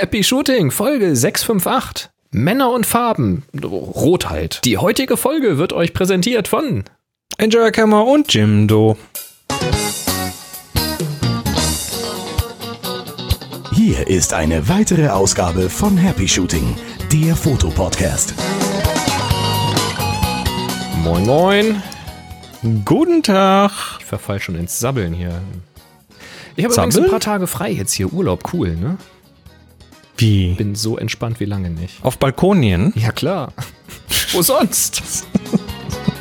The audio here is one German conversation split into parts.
Happy Shooting, Folge 658. Männer und Farben. Rot halt. Die heutige Folge wird euch präsentiert von Enjoy Kammer und Jimdo. Hier ist eine weitere Ausgabe von Happy Shooting, der Fotopodcast. Moin Moin. Guten Tag. Ich verfall schon ins Sabbeln hier. Ich habe übrigens ein paar Tage frei jetzt hier. Urlaub, cool, ne? Wie? Bin so entspannt wie lange nicht. Auf Balkonien? Ja, klar. Wo sonst?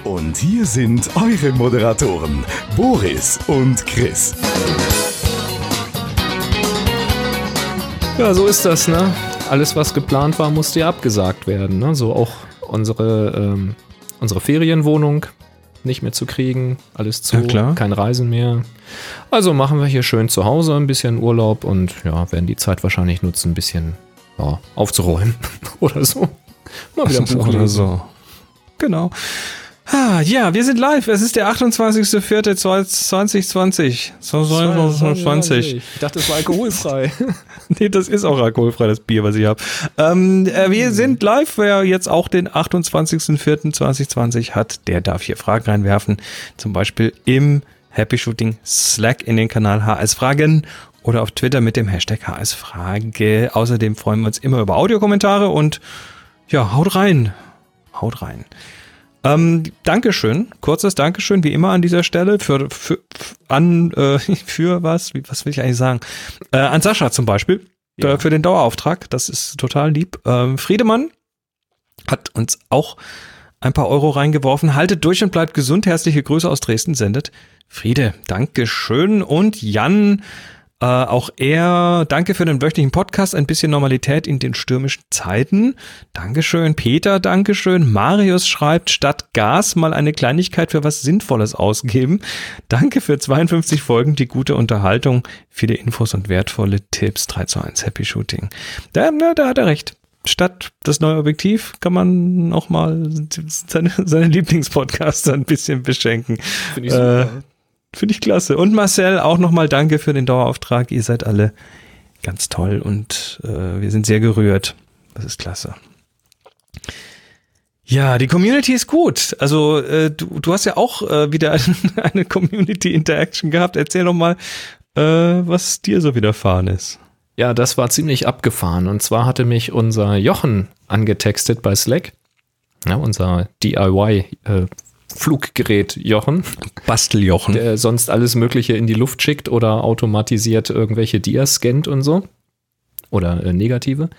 Und hier sind eure Moderatoren, Boris und Chris. Ja, so ist das, ne? Alles, was geplant war, musste ja abgesagt werden, ne? So auch unsere, ähm, unsere Ferienwohnung nicht mehr zu kriegen, alles zu, Ja, klar. kein Reisen mehr. Also machen wir hier schön zu Hause ein bisschen Urlaub und ja, werden die Zeit wahrscheinlich nutzen, ein bisschen ja, aufzuräumen oder so. Mal wieder ein Buch oder so. Genau. Ah, ja, wir sind live. Es ist der 28.04.2020. So, so, so, so, 20. Ich dachte, es war alkoholfrei. Nee, das ist auch alkoholfrei, das Bier, was ich habe. Ähm, äh, wir sind live. Wer jetzt auch den 28.04.2020 hat, der darf hier Fragen reinwerfen. Zum Beispiel im Happy Shooting Slack in den Kanal HS Fragen oder auf Twitter mit dem Hashtag HS Frage. Außerdem freuen wir uns immer über Audiokommentare und ja, haut rein. Haut rein. Ähm, Dankeschön, kurzes Dankeschön, wie immer an dieser Stelle für, für an äh, für was, wie, was will ich eigentlich sagen? Äh, an Sascha zum Beispiel Ja. äh, für den Dauerauftrag, das ist total lieb. Ähm, Friedemann hat uns auch ein paar Euro reingeworfen. Haltet durch und bleibt gesund. Herzliche Grüße aus Dresden sendet Friede. Dankeschön. Und Jan, äh, auch er, danke für den wöchentlichen Podcast. Ein bisschen Normalität in den stürmischen Zeiten. Dankeschön. Peter, Dankeschön. Marius schreibt, statt Gas mal eine Kleinigkeit für was Sinnvolles ausgeben. Danke für 52 Folgen, die gute Unterhaltung, viele Infos und wertvolle Tipps. 3 zu 1 Happy Shooting. Da, na, da hat er recht. Statt das neue Objektiv kann man auch mal seine, seine Lieblingspodcaster ein bisschen beschenken. Finde ich super. Finde ich klasse. Und Marcel, auch nochmal danke für den Dauerauftrag. Ihr seid alle ganz toll und äh, wir sind sehr gerührt. Das ist klasse. Ja, die Community ist gut. Also äh, du, du hast ja auch äh, wieder eine Community Interaction gehabt. Erzähl doch mal, äh, was dir so widerfahren ist. Ja, das war ziemlich abgefahren. Und zwar hatte mich unser Jochen angetextet bei Slack. Ja, unser DIY-Fluggerät Jochen, Basteljochen. der sonst alles Mögliche in die Luft schickt oder automatisiert irgendwelche Dias scannt und so. Oder äh, negative.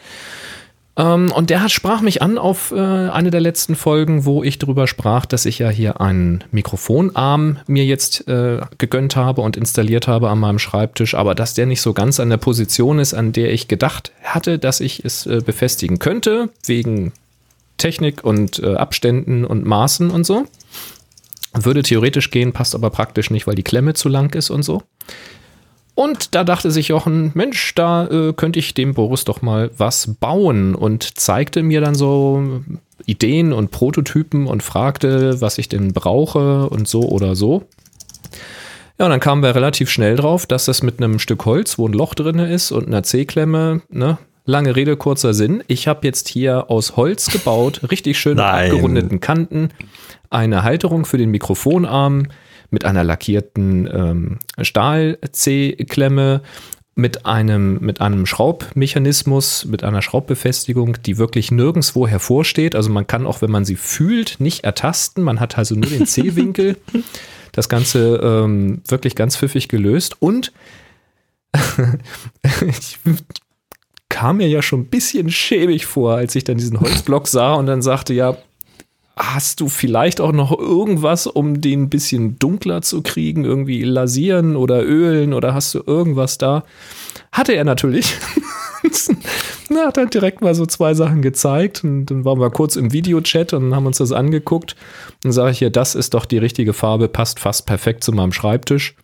Ähm, und der hat, sprach mich an auf äh, eine der letzten Folgen, wo ich darüber sprach, dass ich ja hier einen Mikrofonarm mir jetzt äh, gegönnt habe und installiert habe an meinem Schreibtisch, aber dass der nicht so ganz an der Position ist, an der ich gedacht hatte, dass ich es äh, befestigen könnte, wegen Technik und äh, Abständen und Maßen und so. Würde theoretisch gehen, passt aber praktisch nicht, weil die Klemme zu lang ist und so. Und da dachte sich Jochen, Mensch, da äh, könnte ich dem Boris doch mal was bauen und zeigte mir dann so Ideen und Prototypen und fragte, was ich denn brauche und so oder so. Ja, und dann kamen wir relativ schnell drauf, dass das mit einem Stück Holz, wo ein Loch drin ist und einer C-Klemme, ne, lange Rede, kurzer Sinn. Ich habe jetzt hier aus Holz gebaut, richtig schön mit Nein. abgerundeten Kanten, eine Halterung für den Mikrofonarm mit einer lackierten ähm, Stahl-C-Klemme, mit einem, mit einem Schraubmechanismus, mit einer Schraubbefestigung, die wirklich nirgendwo hervorsteht. Also man kann auch, wenn man sie fühlt, nicht ertasten. Man hat also nur den C-Winkel. Das Ganze ähm, wirklich ganz pfiffig gelöst. Und ich kam mir ja schon ein bisschen schäbig vor, als ich dann diesen Holzblock sah und dann sagte, ja, hast du vielleicht auch noch irgendwas, um den ein bisschen dunkler zu kriegen? Irgendwie lasieren oder ölen oder hast du irgendwas da? Hatte er natürlich. Na, hat halt direkt mal so zwei Sachen gezeigt und dann waren wir kurz im Videochat und haben uns das angeguckt. Dann sage ich hier, das ist doch die richtige Farbe, passt fast perfekt zu meinem Schreibtisch.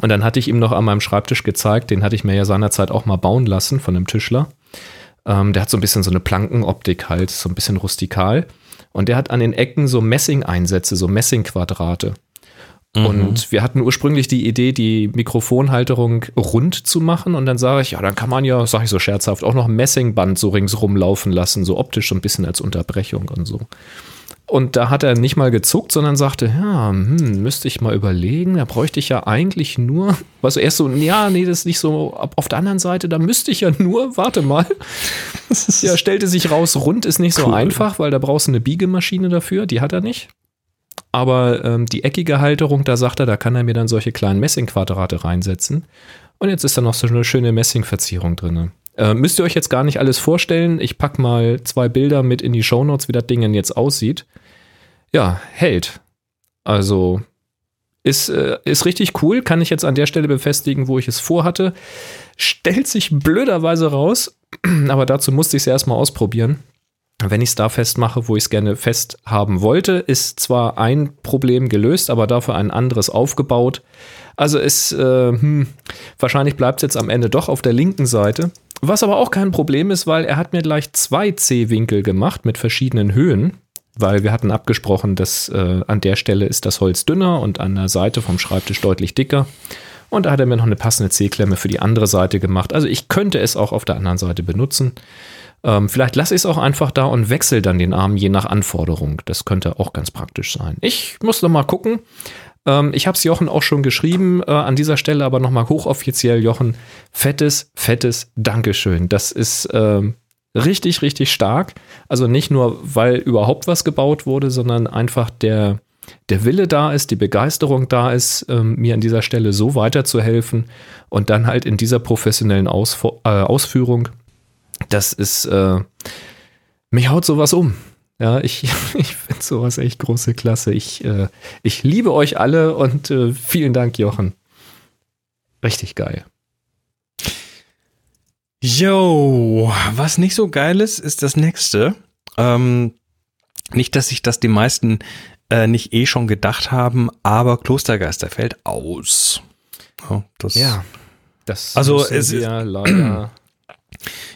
Und dann hatte ich ihm noch an meinem Schreibtisch gezeigt, den hatte ich mir ja seinerzeit auch mal bauen lassen von einem Tischler. Ähm, der hat so ein bisschen so eine Plankenoptik halt, so ein bisschen rustikal. Und der hat an den Ecken so Messing-Einsätze, so Messingquadrate. Mhm. Und wir hatten ursprünglich die Idee, die Mikrofonhalterung rund zu machen. Und dann sage ich, ja, dann kann man ja, sage ich so scherzhaft, auch noch ein Messingband so ringsrum laufen lassen, so optisch so ein bisschen als Unterbrechung und so. Und da hat er nicht mal gezuckt, sondern sagte, ja, hm, müsste ich mal überlegen, da bräuchte ich ja eigentlich nur, was erst so, ja, nee, das ist nicht so, auf der anderen Seite, da müsste ich ja nur, warte mal. ja, stellte sich raus, rund ist nicht cool. so einfach, weil da brauchst du eine Biegemaschine dafür, die hat er nicht. Aber ähm, die eckige Halterung, da sagt er, da kann er mir dann solche kleinen Messingquadrate reinsetzen. Und jetzt ist da noch so eine schöne Messingverzierung drin. Äh, müsst ihr euch jetzt gar nicht alles vorstellen. Ich packe mal zwei Bilder mit in die Shownotes, wie das Ding jetzt aussieht. Ja, hält. Also ist, äh, ist richtig cool, kann ich jetzt an der Stelle befestigen, wo ich es vorhatte. Stellt sich blöderweise raus, aber dazu musste ich es erstmal ausprobieren wenn ich es da festmache, wo ich es gerne fest haben wollte, ist zwar ein Problem gelöst, aber dafür ein anderes aufgebaut. Also ist, äh, hm, wahrscheinlich bleibt es jetzt am Ende doch auf der linken Seite. Was aber auch kein Problem ist, weil er hat mir gleich zwei C-Winkel gemacht mit verschiedenen Höhen, weil wir hatten abgesprochen, dass äh, an der Stelle ist das Holz dünner und an der Seite vom Schreibtisch deutlich dicker. Und da hat er mir noch eine passende C-Klemme für die andere Seite gemacht. Also ich könnte es auch auf der anderen Seite benutzen. Ähm, vielleicht lasse ich es auch einfach da und wechsle dann den Arm je nach Anforderung. Das könnte auch ganz praktisch sein. Ich muss noch mal gucken. Ähm, ich habe es Jochen auch schon geschrieben, äh, an dieser Stelle aber noch mal hochoffiziell, Jochen, fettes, fettes Dankeschön. Das ist ähm, richtig, richtig stark. Also nicht nur, weil überhaupt was gebaut wurde, sondern einfach der, der Wille da ist, die Begeisterung da ist, ähm, mir an dieser Stelle so weiterzuhelfen und dann halt in dieser professionellen Ausf äh, Ausführung das ist, äh, mich haut sowas um. Ja, ich, ich finde sowas echt große Klasse. Ich, äh, ich liebe euch alle und äh, vielen Dank, Jochen. Richtig geil. Yo, was nicht so geil ist, ist das nächste. Ähm, nicht, dass sich das die meisten äh, nicht eh schon gedacht haben, aber Klostergeister fällt aus. Oh, das ja, das also es ist leider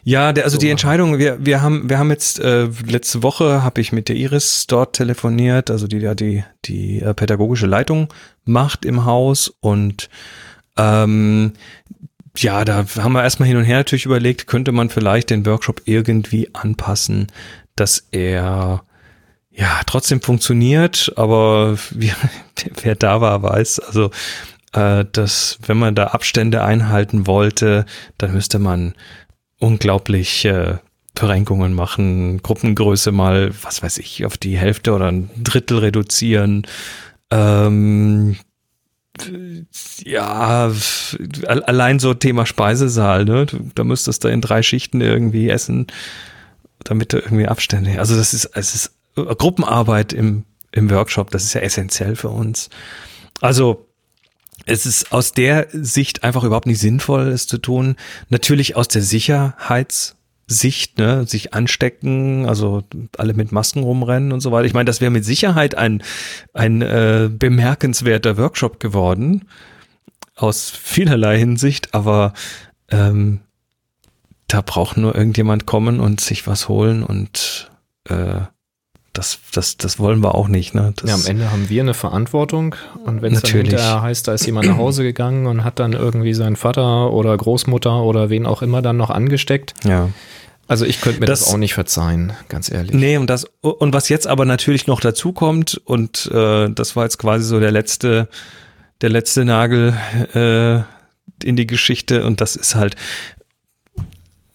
ja, der, also so die Entscheidung, wir, wir haben, wir haben jetzt äh, letzte Woche habe ich mit der Iris dort telefoniert, also die ja die, die äh, pädagogische Leitung macht im Haus und ähm, ja, da haben wir erstmal hin und her natürlich überlegt, könnte man vielleicht den Workshop irgendwie anpassen, dass er ja trotzdem funktioniert, aber wie, wer da war, weiß, also äh, dass wenn man da Abstände einhalten wollte, dann müsste man unglaublich äh, Verrenkungen machen, Gruppengröße mal, was weiß ich, auf die Hälfte oder ein Drittel reduzieren. Ähm, ja, allein so Thema Speisesaal, ne? Da müsstest du in drei Schichten irgendwie essen, damit du irgendwie Abstände. Also das ist, es ist Gruppenarbeit im, im Workshop, das ist ja essentiell für uns. Also es ist aus der Sicht einfach überhaupt nicht sinnvoll, es zu tun. Natürlich aus der Sicherheitssicht, ne, sich anstecken, also alle mit Masken rumrennen und so weiter. Ich meine, das wäre mit Sicherheit ein, ein äh, bemerkenswerter Workshop geworden, aus vielerlei Hinsicht, aber ähm, da braucht nur irgendjemand kommen und sich was holen und äh, das, das, das wollen wir auch nicht. Ne? ja, am Ende haben wir eine Verantwortung und wenn es dann hinterher heißt, da ist jemand nach Hause gegangen und hat dann irgendwie seinen Vater oder Großmutter oder wen auch immer dann noch angesteckt. Ja. Also ich könnte mir das, das, auch nicht verzeihen, ganz ehrlich. Nee, und das, und was jetzt aber natürlich noch dazu kommt, und äh, das war jetzt quasi so der letzte, der letzte Nagel äh, in die Geschichte, und das ist halt,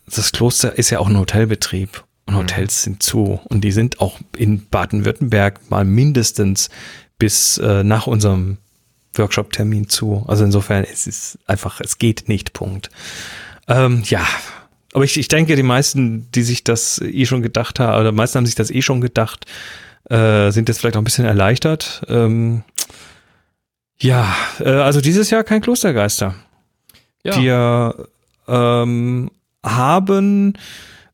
das Kloster ist ja auch ein Hotelbetrieb. Und Hotels sind zu. Und die sind auch in Baden-Württemberg mal mindestens bis äh, nach unserem Workshop-Termin zu. Also insofern, es ist einfach, es geht nicht, Punkt. Ähm, ja, aber ich, ich denke, die meisten, die sich das eh schon gedacht haben, oder die meisten haben sich das eh schon gedacht, äh, sind jetzt vielleicht auch ein bisschen erleichtert. Ähm, ja, äh, also dieses Jahr kein Klostergeister. Ja. Wir ähm, haben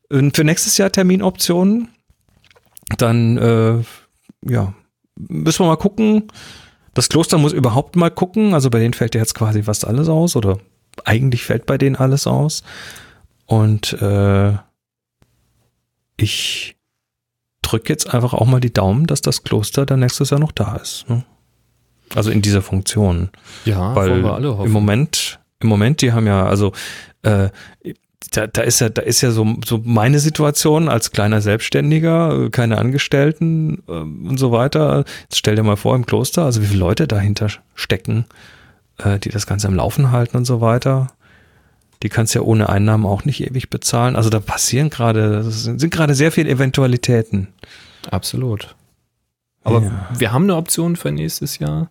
für nächstes Jahr Terminoptionen. Dann, äh, ja, müssen wir mal gucken. Das Kloster muss überhaupt mal gucken. Also bei denen fällt ja jetzt quasi fast alles aus oder eigentlich fällt bei denen alles aus. Und äh, ich drücke jetzt einfach auch mal die Daumen, dass das Kloster dann nächstes Jahr noch da ist. Ne? Also in dieser Funktion. Ja, Weil wollen wir alle hoffen. im Moment, im Moment, die haben ja, also äh, da, da ist ja, da ist ja so, so meine Situation als kleiner Selbstständiger, äh, keine Angestellten äh, und so weiter. Jetzt stell dir mal vor im Kloster, also wie viele Leute dahinter stecken, äh, die das Ganze am Laufen halten und so weiter. Die kannst ja ohne Einnahmen auch nicht ewig bezahlen. Also da passieren gerade, das sind, sind gerade sehr viele Eventualitäten. Absolut. Aber Ja. wir haben eine Option für nächstes Jahr.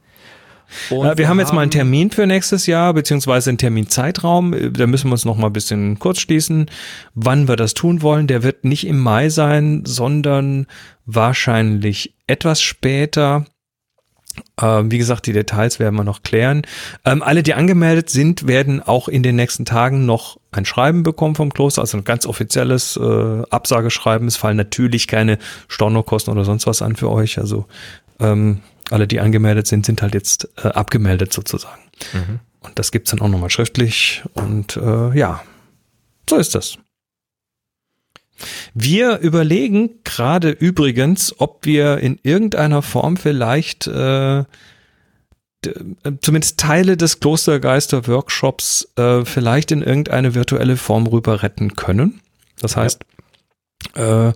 Und wir haben jetzt mal einen Termin für nächstes Jahr, beziehungsweise einen Terminzeitraum. Da müssen wir uns noch mal ein bisschen kurz schließen, wann wir das tun wollen. Der wird nicht im Mai sein, sondern wahrscheinlich etwas später. Ähm, wie gesagt, die Details werden wir noch klären. Ähm, alle, die angemeldet sind, werden auch in den nächsten Tagen noch ein Schreiben bekommen vom Kloster, also ein ganz offizielles äh, Absageschreiben. Es fallen natürlich keine Stornokosten oder sonst was an für euch. Also ähm, alle, die angemeldet sind, sind halt jetzt äh, abgemeldet sozusagen. Mhm. Und das gibt's dann auch nochmal schriftlich. Und äh, ja, so ist das. Wir überlegen gerade übrigens, ob wir in irgendeiner Form vielleicht äh, äh, zumindest Teile des Klostergeister-Workshops äh, vielleicht in irgendeine virtuelle Form rüber retten können. Das heißt, äh,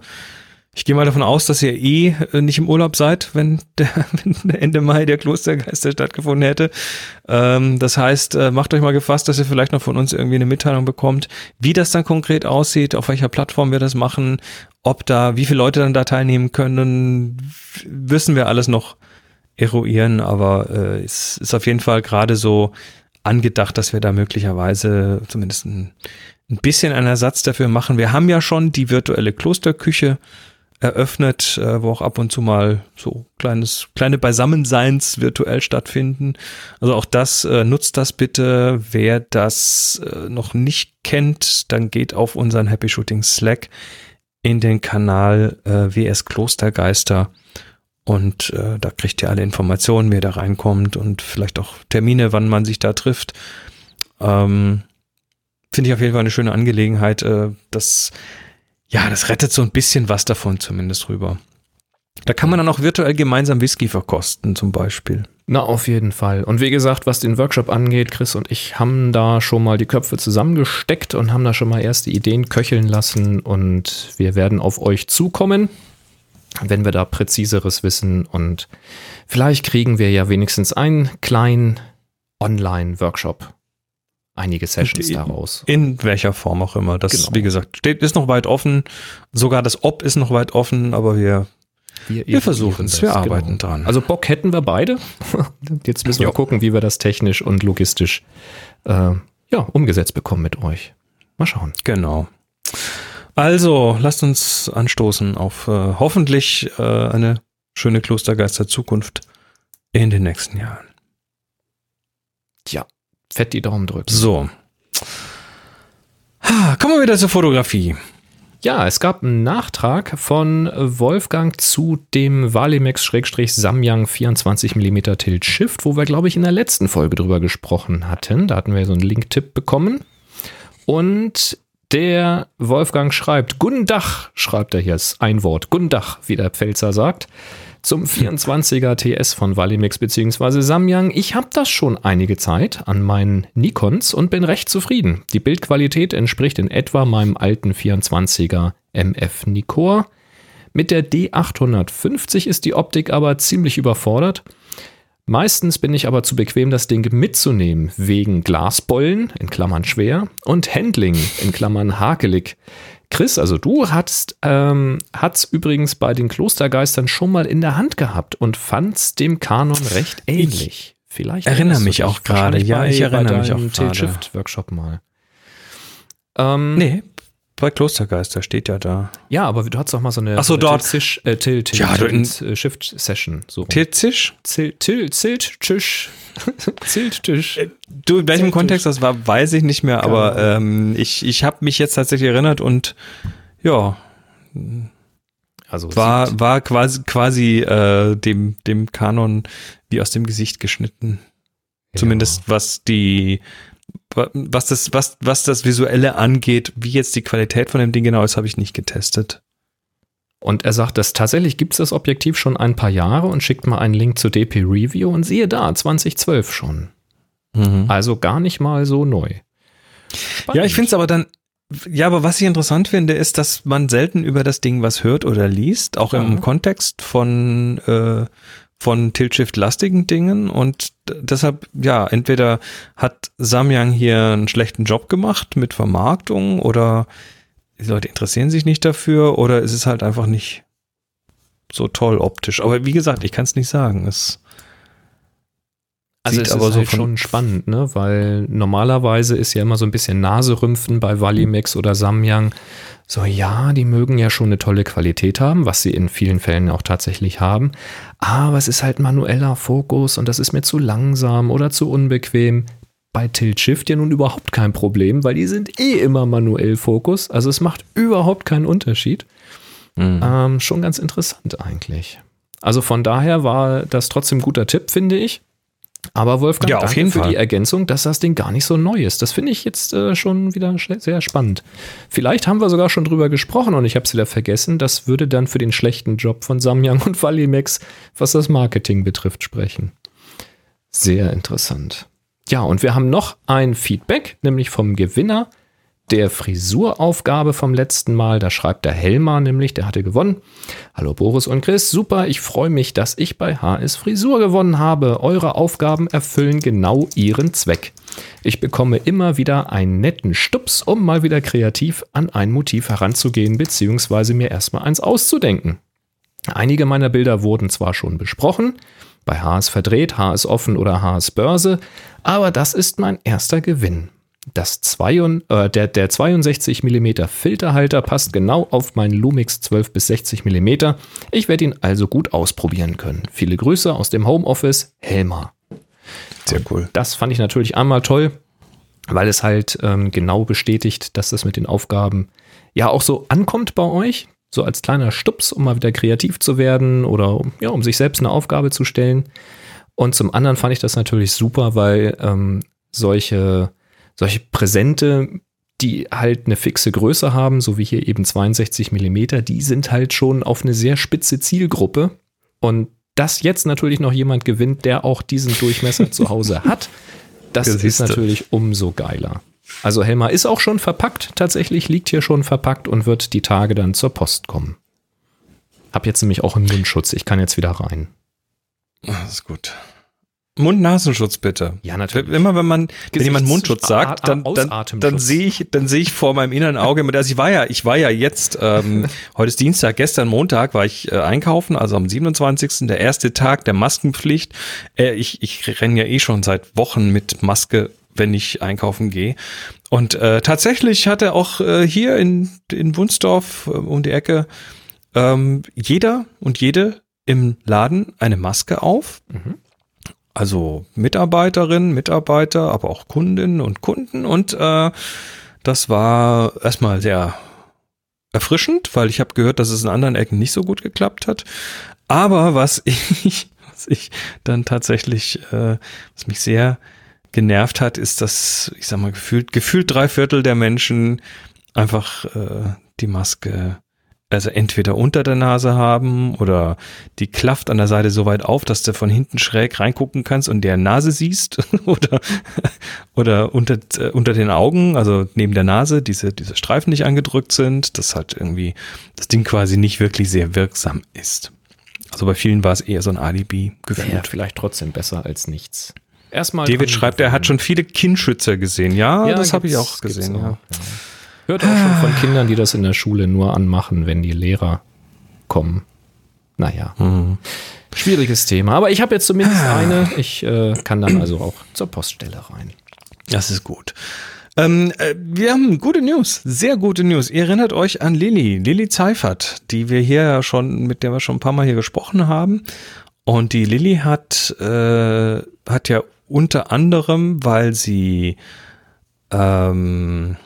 ich gehe mal davon aus, dass ihr eh äh, nicht im Urlaub seid, wenn, der, wenn Ende Mai der Klostergeister stattgefunden hätte. Ähm, das heißt, äh, macht euch mal gefasst, dass ihr vielleicht noch von uns irgendwie eine Mitteilung bekommt, wie das dann konkret aussieht, auf welcher Plattform wir das machen, ob da, wie viele Leute dann da teilnehmen können, wissen wir alles noch eruieren, aber äh, es ist auf jeden Fall gerade so angedacht, dass wir da möglicherweise zumindest ein, ein bisschen einen Ersatz dafür machen. Wir haben ja schon die virtuelle Klosterküche eröffnet, äh, wo auch ab und zu mal so kleines, kleine Beisammenseins virtuell stattfinden. Also auch das, äh, nutzt das bitte. Wer das äh, noch nicht kennt, dann geht auf unseren Happy Shooting Slack in den Kanal äh, WS Klostergeister und äh, da kriegt ihr alle Informationen, wer da reinkommt und vielleicht auch Termine, wann man sich da trifft. Ähm, Finde ich auf jeden Fall eine schöne Angelegenheit. Äh, das, ja, das rettet so ein bisschen was davon zumindest rüber. Da kann man dann auch virtuell gemeinsam Whisky verkosten, zum Beispiel. Na, auf jeden Fall. Und wie gesagt, was den Workshop angeht, Chris und ich haben da schon mal die Köpfe zusammengesteckt und haben da schon mal erste Ideen köcheln lassen und wir werden auf euch zukommen, wenn wir da präziseres wissen und vielleicht kriegen wir ja wenigstens einen kleinen Online-Workshop. Einige Sessions Die- daraus. In welcher Form auch immer. Das, Genau. wie gesagt, steht, ist noch weit offen. Sogar das Ob ist noch weit offen, aber wir, wir versuchen es. Wir arbeiten dran. Also Bock hätten wir beide. Jetzt müssen wir Jo. gucken, wie wir das technisch und logistisch äh, ja, umgesetzt bekommen mit euch. Mal schauen. Genau. Also, lasst uns anstoßen auf äh, hoffentlich äh, eine schöne Klostergeister Zukunft in den nächsten Jahren. Tja, fett die Daumen drücken. So. Kommen wir wieder zur Fotografie. Ja, es gab einen Nachtrag von Wolfgang zu dem Valimex-Samyang 24 mm Tilt Shift, wo wir, glaube ich, in der letzten Folge drüber gesprochen hatten. Da hatten wir so einen Link-Tipp bekommen. Und der Wolfgang schreibt, Guten Dach, schreibt er hier, ist ein Wort, Guten Dach, wie der Pfälzer sagt, zum 24er TS von Valimex bzw. Samyang. Ich habe das schon einige Zeit an meinen Nikons und bin recht zufrieden. Die Bildqualität entspricht in etwa meinem alten 24er MF Nikkor. Mit der D850 ist die Optik aber ziemlich überfordert. Meistens bin ich aber zu bequem, das Ding mitzunehmen, wegen Glasbollen, in Klammern schwer, und Handling, in Klammern hakelig. Chris, also du hattest, ähm, hat's übrigens bei den Klostergeistern schon mal in der Hand gehabt und fand's dem Kanon recht ähnlich. Vielleicht erinnere mich auch gerade. Ja, bei- ich erinnere mich auch gerade. Tilt-Shift-Workshop mal. Ähm, Nee, bei Klostergeister steht ja da. Ja, aber du hattest doch mal so eine, Ach so, eine dort. Tilt-Zisch- äh, Tilt- Ja, du- Tilt- äh, Shift-Session. So. Tilzisch? Zilt, Tilt, Zilt, Tisch. Zilt, Tisch. Du, in welchem. Kontext das war, weiß ich nicht mehr, aber ähm, ich, ich habe mich jetzt tatsächlich erinnert und ja, Also war, sieht- war quasi, quasi äh, dem, dem Kanon wie aus dem Gesicht geschnitten. Zumindest was die, was das, was, was das Visuelle angeht, wie jetzt die Qualität von dem Ding genau ist, habe ich nicht getestet. Und er sagt, dass tatsächlich gibt es das Objektiv schon ein paar Jahre und schickt mal einen Link zu DP Review und siehe da, 2012 schon. Mhm. Also gar nicht mal so neu. Spannend. Ja, ich finde es aber dann, ja, aber was ich interessant finde, ist, dass man selten über das Ding was hört oder liest, auch ja. im Kontext von, äh, von Tilt-Shift-lastigen Dingen und deshalb, ja, entweder hat Samyang hier einen schlechten Job gemacht mit Vermarktung oder die Leute interessieren sich nicht dafür oder ist es halt einfach nicht so toll optisch. Aber wie gesagt, ich kann es nicht sagen. Es also es aber ist so halt schon spannend, ne? Weil normalerweise ist ja immer so ein bisschen Naserümpfen bei Valimex oder Samyang. So, ja, die mögen ja schon eine tolle Qualität haben, was sie in vielen Fällen auch tatsächlich haben. Aber es ist halt manueller Fokus und das ist mir zu langsam oder zu unbequem bei Tilt Shift ja nun überhaupt kein Problem, weil die sind eh immer manuell Fokus. Also es macht überhaupt keinen Unterschied. Mhm. Ähm, schon ganz interessant eigentlich. Also von daher war das trotzdem ein guter Tipp, finde ich. Aber Wolfgang, ja, auf jeden für Fall. die Ergänzung, dass das Ding gar nicht so neu ist. Das finde ich jetzt äh, schon wieder sehr spannend. Vielleicht haben wir sogar schon drüber gesprochen und ich habe es wieder vergessen. Das würde dann für den schlechten Job von Samyang und Valimex, was das Marketing betrifft, sprechen. Sehr interessant. Ja, und wir haben noch ein Feedback, nämlich vom Gewinner der Frisuraufgabe vom letzten Mal. Da schreibt der Helmar nämlich, der hatte gewonnen. Hallo Boris und Chris, super, ich freue mich, dass ich bei HS Frisur gewonnen habe. Eure Aufgaben erfüllen genau ihren Zweck. Ich bekomme immer wieder einen netten Stups, um mal wieder kreativ an ein Motiv heranzugehen, beziehungsweise mir erstmal eins auszudenken. Einige meiner Bilder wurden zwar schon besprochen, bei HS verdreht, HS offen oder HS Börse, aber das ist mein erster Gewinn. Das zwei, äh, der, der 62 mm Filterhalter passt genau auf meinen Lumix 12 bis 60 mm. Ich werde ihn also gut ausprobieren können. Viele Grüße aus dem Homeoffice, Helma. Sehr cool. Das fand ich natürlich einmal toll, weil es halt ähm, genau bestätigt, dass das mit den Aufgaben ja auch so ankommt bei euch. So als kleiner Stups, um mal wieder kreativ zu werden oder ja, um sich selbst eine Aufgabe zu stellen. Und zum anderen fand ich das natürlich super, weil ähm, solche, solche Präsente, die halt eine fixe Größe haben, so wie hier eben 62 Millimeter, die sind halt schon auf eine sehr spitze Zielgruppe. Und dass jetzt natürlich noch jemand gewinnt, der auch diesen Durchmesser zu Hause hat, das ist natürlich umso geiler. Also Helma ist auch schon verpackt, tatsächlich liegt hier schon verpackt und wird die Tage dann zur Post kommen. Hab jetzt nämlich auch einen Mundschutz, ich kann jetzt wieder rein. Das ist gut. Mund-Nasenschutz bitte. Ja, natürlich. Immer wenn man, wenn jemand Mundschutz sagt, dann, dann, dann sehe ich, dann sehe ich vor meinem inneren Auge mit, also ich war ja, ich war ja jetzt, ähm, heute ist Dienstag, gestern Montag war ich äh, einkaufen, also am 27. der erste Tag der Maskenpflicht. Äh, ich, ich renne ja eh schon seit Wochen mit Maske wenn ich einkaufen gehe. Und äh, tatsächlich hatte auch äh, hier in, in Wunsdorf äh, um die Ecke ähm, jeder und jede im Laden eine Maske auf. Mhm. Also Mitarbeiterinnen, Mitarbeiter, aber auch Kundinnen und Kunden. Und äh, das war erstmal sehr erfrischend, weil ich habe gehört, dass es in anderen Ecken nicht so gut geklappt hat. Aber was ich, was ich dann tatsächlich, äh, was mich sehr genervt hat, ist, dass, ich sag mal, gefühlt, gefühlt drei Viertel der Menschen einfach äh, die Maske also entweder unter der Nase haben oder die klafft an der Seite so weit auf, dass du von hinten schräg reingucken kannst und der Nase siehst oder, oder unter, äh, unter den Augen, also neben der Nase, diese, diese Streifen nicht angedrückt sind, dass halt irgendwie das Ding quasi nicht wirklich sehr wirksam ist. Also bei vielen war es eher so ein Alibi gefühlt. Ja, vielleicht trotzdem besser als nichts. Erstmal David schreibt, er hat schon viele Kinnschützer gesehen. Ja, ja das habe ich auch gesehen. Auch, ja. Ja. Hört auch schon von Kindern, die das in der Schule nur anmachen, wenn die Lehrer kommen. Naja. Mhm. Schwieriges Thema. Aber ich habe jetzt zumindest ah. eine. Ich äh, kann dann also auch zur Poststelle rein. Das ist gut. Ähm, äh, wir haben gute News, sehr gute News. Ihr erinnert euch an Lilly, Lilly Zeifert, die wir hier ja schon, mit der wir schon ein paar Mal hier gesprochen haben. Und die Lilly hat, äh, hat ja unter anderem, weil sie, ähm,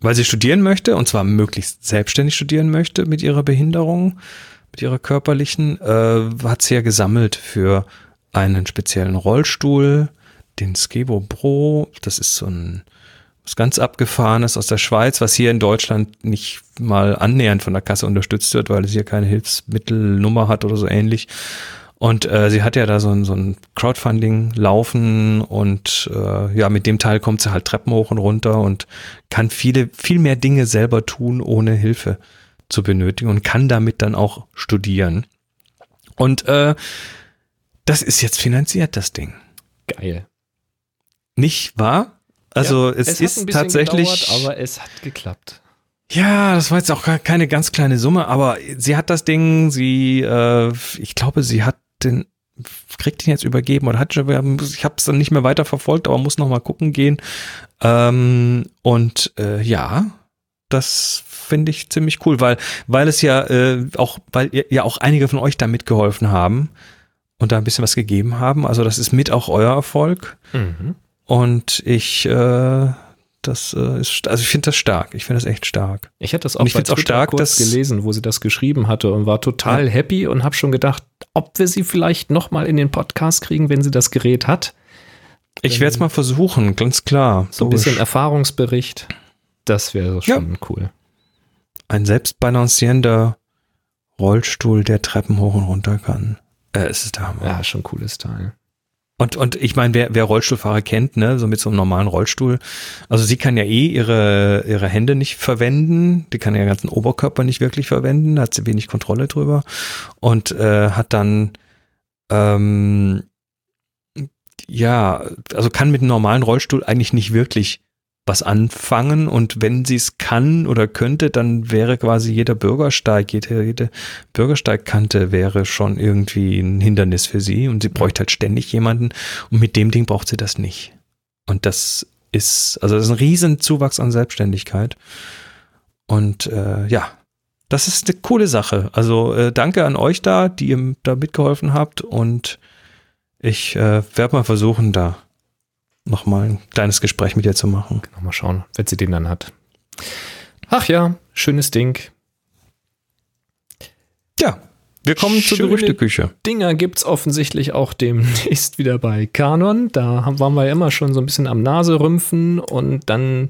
weil sie studieren möchte, und zwar möglichst selbstständig studieren möchte mit ihrer Behinderung, mit ihrer körperlichen, äh, hat sie ja gesammelt für einen speziellen Rollstuhl, den Skebo Pro. Das ist so ein, was ganz Abgefahrenes aus der Schweiz, was hier in Deutschland nicht mal annähernd von der Kasse unterstützt wird, weil es hier keine Hilfsmittelnummer hat oder so ähnlich. Und äh, sie hat ja da so ein, so ein Crowdfunding laufen und äh, ja, mit dem Teil kommt sie halt Treppen hoch und runter und kann viele, viel mehr Dinge selber tun, ohne Hilfe zu benötigen und kann damit dann auch studieren. Und äh, das ist jetzt finanziert, das Ding. Geil. Nicht wahr? Also ja, es, es ist tatsächlich. Gedauert, aber es hat geklappt. Ja, das war jetzt auch keine ganz kleine Summe, aber sie hat das Ding, sie, äh, ich glaube, sie hat den, kriegt ihn jetzt übergeben oder hat schon, ich habe es dann nicht mehr weiter verfolgt, aber muss noch mal gucken gehen. Ähm, und äh, ja, das finde ich ziemlich cool, weil, weil es ja äh, auch, weil ja auch einige von euch da mitgeholfen haben und da ein bisschen was gegeben haben. Also das ist mit auch euer Erfolg. Mhm. Und ich, äh, das äh, ist, also ich finde das stark. Ich finde das echt stark. Ich hätte das auch, und ich bei auch stark, kurz dass, gelesen, wo sie das geschrieben hatte und war total ja. happy und habe schon gedacht, ob wir sie vielleicht noch mal in den Podcast kriegen, wenn sie das Gerät hat. Ich werde es mal versuchen, ganz klar. So ein bisschen Erfahrungsbericht. Das wäre schon ja. cool. Ein selbstbalancierender Rollstuhl, der Treppen hoch und runter kann. Äh, es ist der Hammer. Ja, schon ein cooles Teil. Und, und ich meine, wer, wer Rollstuhlfahrer kennt, ne, so mit so einem normalen Rollstuhl, also sie kann ja eh ihre, ihre Hände nicht verwenden, die kann ja ihren ganzen Oberkörper nicht wirklich verwenden, da hat sie wenig Kontrolle drüber und äh, hat dann ähm, ja, also kann mit einem normalen Rollstuhl eigentlich nicht wirklich was anfangen und wenn sie es kann oder könnte, dann wäre quasi jeder Bürgersteig, jede, jede Bürgersteigkante wäre schon irgendwie ein Hindernis für sie und sie bräuchte halt ständig jemanden und mit dem Ding braucht sie das nicht. Und das ist, also das ist ein riesen Zuwachs an Selbstständigkeit und äh, ja, das ist eine coole Sache. Also äh, danke an euch da, die ihr da mitgeholfen habt und ich äh, werde mal versuchen, da nochmal ein kleines Gespräch mit ihr zu machen. Genau, mal schauen, wenn sie den dann hat. Ach ja, schönes Ding. Ja, wir kommen zur Gerüchteküche. Dinger gibt es offensichtlich auch demnächst wieder bei Canon. Da waren wir ja immer schon so ein bisschen am Naserümpfen und dann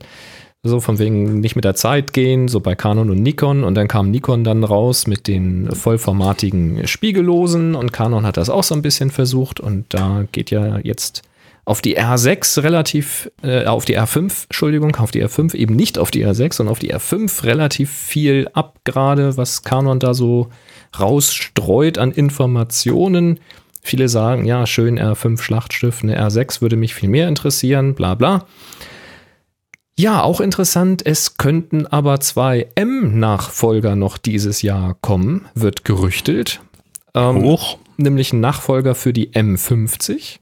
so von wegen nicht mit der Zeit gehen, so bei Canon und Nikon. Und dann kam Nikon dann raus mit den vollformatigen Spiegellosen und Canon hat das auch so ein bisschen versucht. Und da geht ja jetzt auf die R6 relativ, äh, auf die R5, Entschuldigung, auf die R5, eben nicht auf die R6, sondern auf die R5 relativ viel ab, gerade was Canon da so rausstreut an Informationen. Viele sagen, ja, schön R5 Schlachtschiff, eine R6 würde mich viel mehr interessieren, bla bla. Ja, auch interessant, es könnten aber zwei M-Nachfolger noch dieses Jahr kommen, wird gerüchtelt. Ähm, Hoch. Nämlich ein Nachfolger für die M50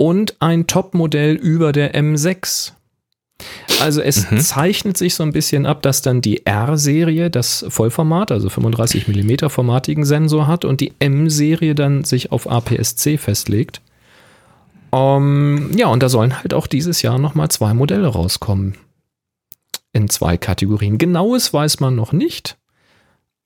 und ein Topmodell über der M6. Also es mhm. zeichnet sich so ein bisschen ab, dass dann die R-Serie das Vollformat, also 35 mm formatigen Sensor hat und die M-Serie dann sich auf APS-C festlegt. Um, ähm, ja, und da sollen halt auch dieses Jahr nochmal zwei Modelle rauskommen. In zwei Kategorien. Genaues weiß man noch nicht.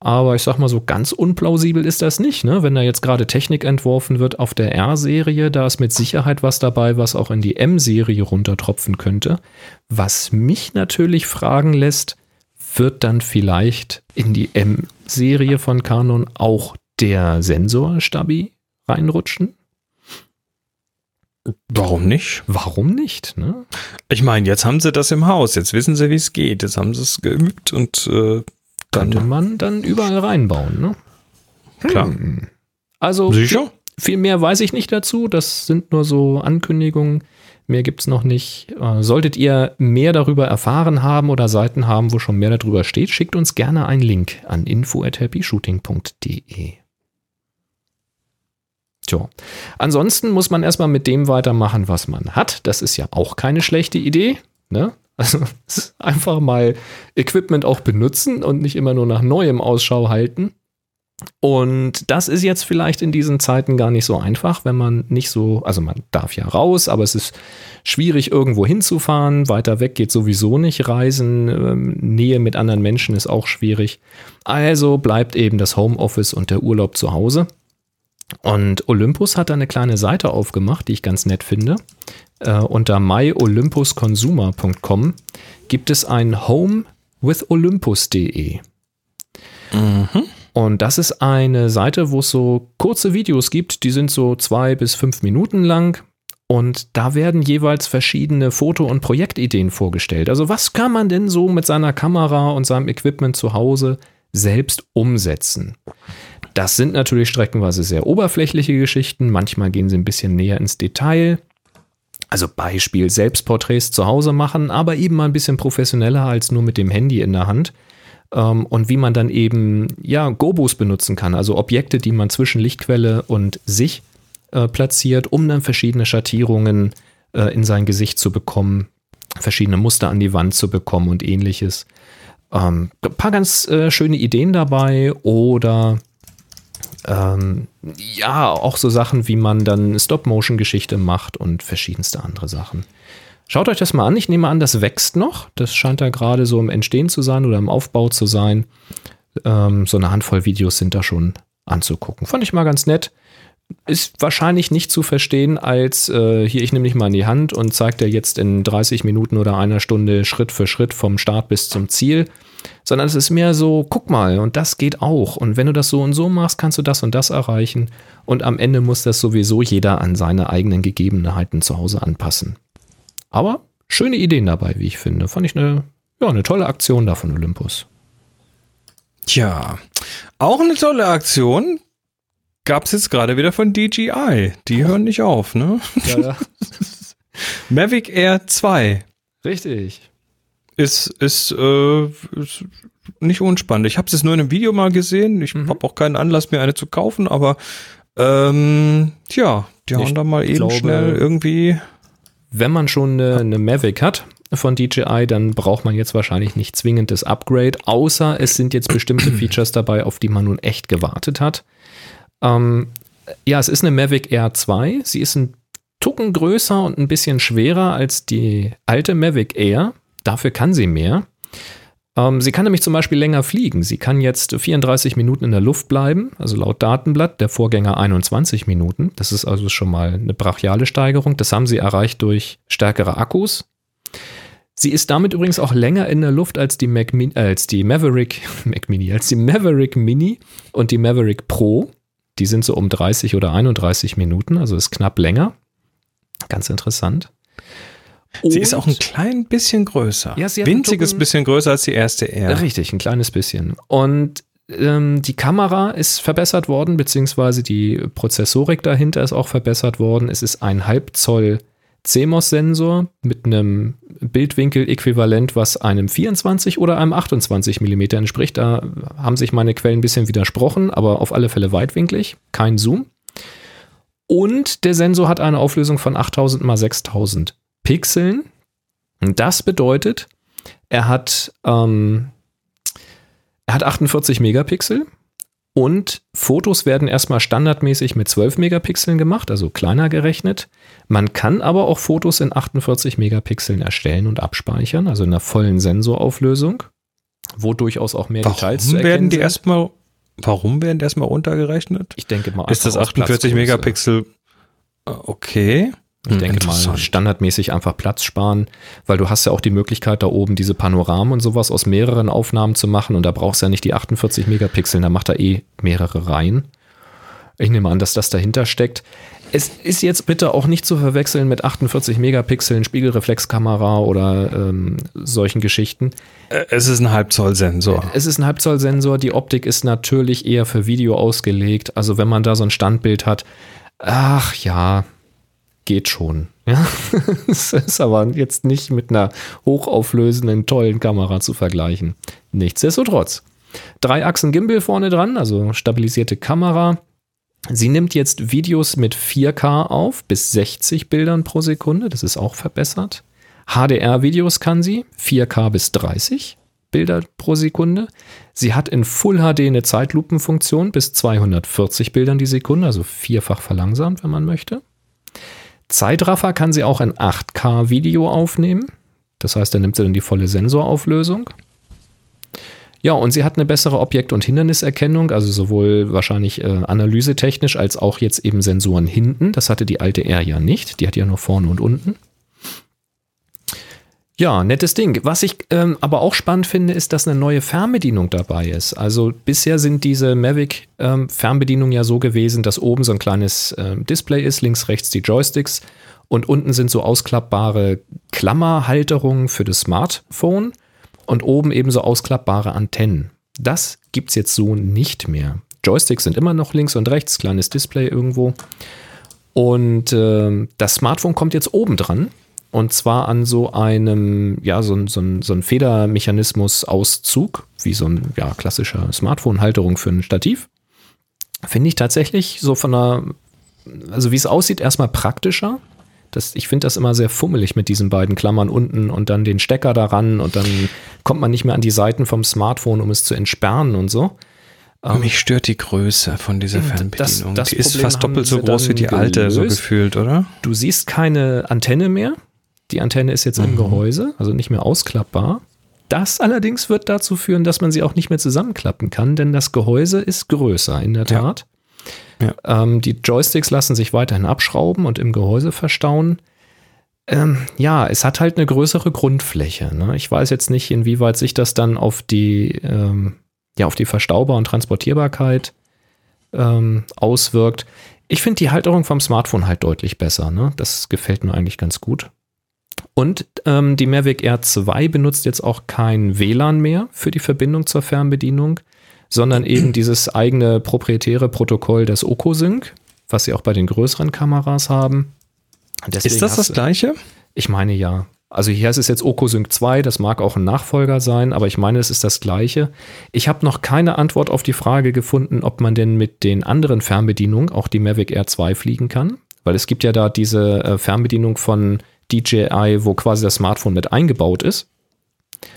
Aber ich sag mal so, ganz unplausibel ist das nicht, ne? Wenn da jetzt gerade Technik entworfen wird auf der R-Serie, da ist mit Sicherheit was dabei, was auch in die M-Serie runtertropfen könnte. Was mich natürlich fragen lässt, wird dann vielleicht in die M-Serie von Canon auch der Sensor Stabi reinrutschen? Warum nicht? Warum nicht? Ne? Ich meine, jetzt haben sie das im Haus, jetzt wissen sie, wie es geht, jetzt haben sie es geübt und äh, könnte man dann überall reinbauen, ne? Klar. Hm. Also Sicher? viel mehr weiß ich nicht dazu. Das sind nur so Ankündigungen. Mehr gibt es noch nicht. Äh, solltet ihr mehr darüber erfahren haben oder Seiten haben, wo schon mehr darüber steht, schickt uns gerne einen Link an info@happyshooting.de. Tja. Ansonsten muss man erstmal mit dem weitermachen, was man hat. Das ist ja auch keine schlechte Idee. Ne? Also einfach mal Equipment auch benutzen und nicht immer nur nach neuem Ausschau halten. Und das ist jetzt vielleicht in diesen Zeiten gar nicht so einfach, wenn man nicht so, also man darf ja raus, aber es ist schwierig irgendwo hinzufahren. Weiter weg geht sowieso nicht. Reisen, ähm, Nähe mit anderen Menschen ist auch schwierig. Also bleibt eben das Homeoffice und der Urlaub zu Hause. Und Olympus hat da eine kleine Seite aufgemacht, die ich ganz nett finde. Äh, unter myolympusconsumer.com gibt es ein Home with Olympus.de. Mhm. Und das ist eine Seite, wo es so kurze Videos gibt, die sind so zwei bis fünf Minuten lang. Und da werden jeweils verschiedene Foto- und Projektideen vorgestellt. Also was kann man denn so mit seiner Kamera und seinem Equipment zu Hause selbst umsetzen? Das sind natürlich streckenweise sehr oberflächliche Geschichten. Manchmal gehen sie ein bisschen näher ins Detail. Also Beispiel Selbstporträts zu Hause machen, aber eben mal ein bisschen professioneller als nur mit dem Handy in der Hand. Ähm, und wie man dann eben, ja, Gobos benutzen kann, also Objekte, die man zwischen Lichtquelle und sich äh, platziert, um dann verschiedene Schattierungen äh, in sein Gesicht zu bekommen, verschiedene Muster an die Wand zu bekommen und ähnliches. Ähm, ein paar ganz äh, schöne Ideen dabei oder ähm, ja, auch so Sachen, wie man dann Stop-Motion-Geschichte macht und verschiedenste andere Sachen. Schaut euch das mal an. Ich nehme an, das wächst noch. Das scheint da gerade so im Entstehen zu sein oder im Aufbau zu sein. Ähm, so eine Handvoll Videos sind da schon anzugucken. Fand ich mal ganz nett. Ist wahrscheinlich nicht zu verstehen als äh, hier, ich nehme dich mal in die Hand und zeige dir jetzt in 30 Minuten oder einer Stunde Schritt für Schritt vom Start bis zum Ziel sondern es ist mehr so, guck mal, und das geht auch. Und wenn du das so und so machst, kannst du das und das erreichen. Und am Ende muss das sowieso jeder an seine eigenen Gegebenheiten zu Hause anpassen. Aber schöne Ideen dabei, wie ich finde. Fand ich eine, ja, eine tolle Aktion da von Olympus. Tja, auch eine tolle Aktion gab es jetzt gerade wieder von DJI. Die hören nicht auf, ne? Ja, ja. Mavic Air 2. Richtig ist, ist, äh, ist nicht unspannend. Ich habe es jetzt nur in einem Video mal gesehen. Ich mhm. habe auch keinen Anlass, mir eine zu kaufen, aber ähm, tja, die hauen da mal eben glaube, schnell irgendwie. Wenn man schon eine, eine Mavic hat von DJI, dann braucht man jetzt wahrscheinlich nicht zwingend das Upgrade, außer es sind jetzt bestimmte Features dabei, auf die man nun echt gewartet hat. Ähm, ja, es ist eine Mavic Air 2. Sie ist ein Tucken größer und ein bisschen schwerer als die alte Mavic Air. Dafür kann sie mehr. Ähm, sie kann nämlich zum Beispiel länger fliegen. Sie kann jetzt 34 Minuten in der Luft bleiben, also laut Datenblatt, der Vorgänger 21 Minuten. Das ist also schon mal eine brachiale Steigerung. Das haben sie erreicht durch stärkere Akkus. Sie ist damit übrigens auch länger in der Luft als die, Mac äh, als die Maverick, Mac Mini, als die Maverick Mini und die Maverick Pro. Die sind so um 30 oder 31 Minuten, also ist knapp länger. Ganz interessant. Sie ist auch ein klein bisschen größer. Ja, sie Winziges Tucken, bisschen größer als die erste R. Richtig, ein kleines bisschen. Und ähm, die Kamera ist verbessert worden, beziehungsweise die Prozessorik dahinter ist auch verbessert worden. Es ist ein Halbzoll CMOS-Sensor mit einem Bildwinkel-Äquivalent, was einem 24 oder einem 28 mm entspricht. Da haben sich meine Quellen ein bisschen widersprochen, aber auf alle Fälle weitwinklig, kein Zoom. Und der Sensor hat eine Auflösung von 8000 x 6000 Pixeln. Das bedeutet, er hat, ähm, er hat 48 Megapixel und Fotos werden erstmal standardmäßig mit 12 Megapixeln gemacht, also kleiner gerechnet. Man kann aber auch Fotos in 48 Megapixeln erstellen und abspeichern, also in einer vollen Sensorauflösung, wo durchaus auch mehr warum Details zu erkennen werden die sind. erstmal Warum werden die erstmal runtergerechnet? Ich denke mal. Ist das 48 Megapixel? Okay. Ich denke mal, standardmäßig einfach Platz sparen, weil du hast ja auch die Möglichkeit, da oben diese Panoramen und sowas aus mehreren Aufnahmen zu machen und da brauchst du ja nicht die 48 Megapixel, da macht er eh mehrere Reihen. Ich nehme an, dass das dahinter steckt. Es ist jetzt bitte auch nicht zu verwechseln mit 48 Megapixeln Spiegelreflexkamera oder ähm, solchen Geschichten. Es ist ein Halbzoll-Sensor. Es ist ein Halbzoll-Sensor. Die Optik ist natürlich eher für Video ausgelegt. Also wenn man da so ein Standbild hat, ach ja, geht schon. Ja, es ist aber jetzt nicht mit einer hochauflösenden, tollen Kamera zu vergleichen. Nichtsdestotrotz. Drei Achsen Gimbal vorne dran, also stabilisierte Kamera. Sie nimmt jetzt Videos mit 4K auf, bis 60 Bildern pro Sekunde. Das ist auch verbessert. HDR-Videos kann sie, 4K bis 30 Bilder pro Sekunde. Sie hat in Full HD eine Zeitlupenfunktion bis 240 Bildern die Sekunde, also vierfach verlangsamt, wenn man möchte. Zeitraffer kann sie auch in 8K Video aufnehmen. Das heißt, da nimmt sie dann die volle Sensorauflösung. Ja, und sie hat eine bessere Objekt- und Hinderniserkennung, also sowohl wahrscheinlich äh, analysetechnisch als auch jetzt eben Sensoren hinten. Das hatte die alte R ja nicht. Die hat ja nur vorne und unten. Ja, nettes Ding. Was ich ähm, aber auch spannend finde, ist, dass eine neue Fernbedienung dabei ist. Also bisher sind diese Mavic ähm, Fernbedienungen ja so gewesen, dass oben so ein kleines ähm, Display ist, links, rechts die Joysticks und unten sind so ausklappbare Klammerhalterungen für das Smartphone und oben eben so ausklappbare Antennen. Das gibt es jetzt so nicht mehr. Joysticks sind immer noch links und rechts, kleines Display irgendwo. Und äh, das Smartphone kommt jetzt oben dran und zwar an so einem, ja, so, so, so ein Federmechanismus-Auszug, wie so ein ja, klassischer Smartphone-Halterung für ein Stativ. Finde ich tatsächlich so von der, also wie es aussieht, erstmal praktischer. Das, ich finde das immer sehr fummelig mit diesen beiden Klammern unten und dann den Stecker daran und dann kommt man nicht mehr an die Seiten vom Smartphone, um es zu entsperren und so. Ähm, Mich stört die Größe von dieser Fernbedienung. Das, das die ist Problem fast doppelt so groß wie die alte, so gefühlt, oder? Du siehst keine Antenne mehr. Die Antenne ist jetzt im Mhm. Gehäuse, also nicht mehr ausklappbar. Das allerdings wird dazu führen, dass man sie auch nicht mehr zusammenklappen kann, denn das Gehäuse ist größer, in der Ja. Tat. Ja. Ähm, die Joysticks lassen sich weiterhin abschrauben und im Gehäuse verstauen. Ähm, ja, es hat halt eine größere Grundfläche. Ne? Ich weiß jetzt nicht, inwieweit sich das dann auf die, ähm, ja, auf die Verstaubar- und Transportierbarkeit ähm, auswirkt. Ich finde die Halterung vom Smartphone halt deutlich besser. Ne? Das gefällt mir eigentlich ganz gut. Und ähm, die Mavic Air 2 benutzt jetzt auch kein WLAN mehr für die Verbindung zur Fernbedienung, sondern eben dieses eigene proprietäre Protokoll des OcoSync, was sie auch bei den größeren Kameras haben. Deswegen Ist das das gleiche? Ich meine ja. Also hier ist es jetzt OcoSync 2, das mag auch ein Nachfolger sein, aber ich meine, es ist das gleiche. Ich habe noch keine Antwort auf die Frage gefunden, ob man denn mit den anderen Fernbedienungen auch die Mavic Air 2 fliegen kann, weil es gibt ja da diese äh, Fernbedienung von DJI, wo quasi das Smartphone mit eingebaut ist.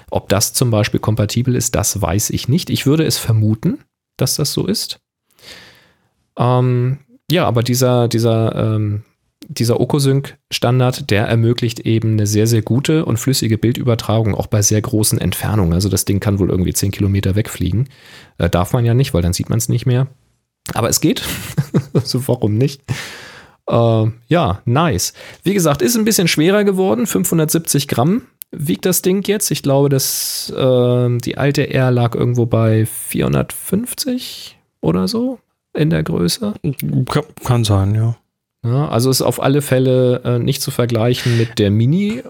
Ob das zum Beispiel kompatibel ist, das weiß ich nicht. Ich würde es vermuten, dass das so ist. Ähm, ja, aber dieser, dieser, ähm, dieser OcoSync-Standard, der ermöglicht eben eine sehr, sehr gute und flüssige Bildübertragung, auch bei sehr großen Entfernungen. Also das Ding kann wohl irgendwie 10 Kilometer wegfliegen. Äh, darf man ja nicht, weil dann sieht man es nicht mehr. Aber es geht. also warum nicht? Äh, ja, nice. Wie gesagt, ist ein bisschen schwerer geworden. 570 Gramm wiegt das Ding jetzt. Ich glaube, dass äh, die alte R lag irgendwo bei 450 oder so in der Größe. Kann, sein, ja. Ja, also ist auf alle Fälle äh, nicht zu vergleichen mit der Mini.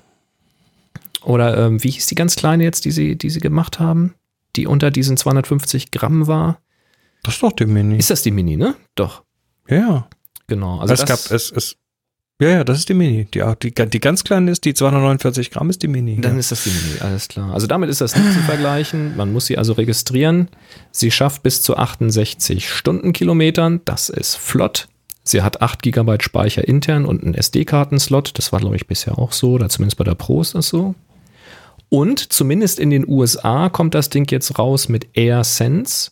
Oder ähm, wie hieß die ganz kleine jetzt, die sie, die sie gemacht haben? Die unter diesen 250 Gramm war. Das ist doch die Mini. Ist das die Mini, ne? Doch, ja. Genau. Also es das, gab, es, es, ja, ja, das ist die Mini. Die, die, die ganz kleine ist, die 249 Gramm ist die Mini. Dann ja. ist das die Mini, alles klar. Also damit ist das nicht zu vergleichen. Man muss sie also registrieren. Sie schafft bis zu 68 Stundenkilometern. Das ist flott. Sie hat 8 GB Speicher intern und einen SD-Kartenslot. Das war, glaube ich, bisher auch so. Oder zumindest bei der Pro ist das so. Und zumindest in den USA kommt das Ding jetzt raus mit AirSense.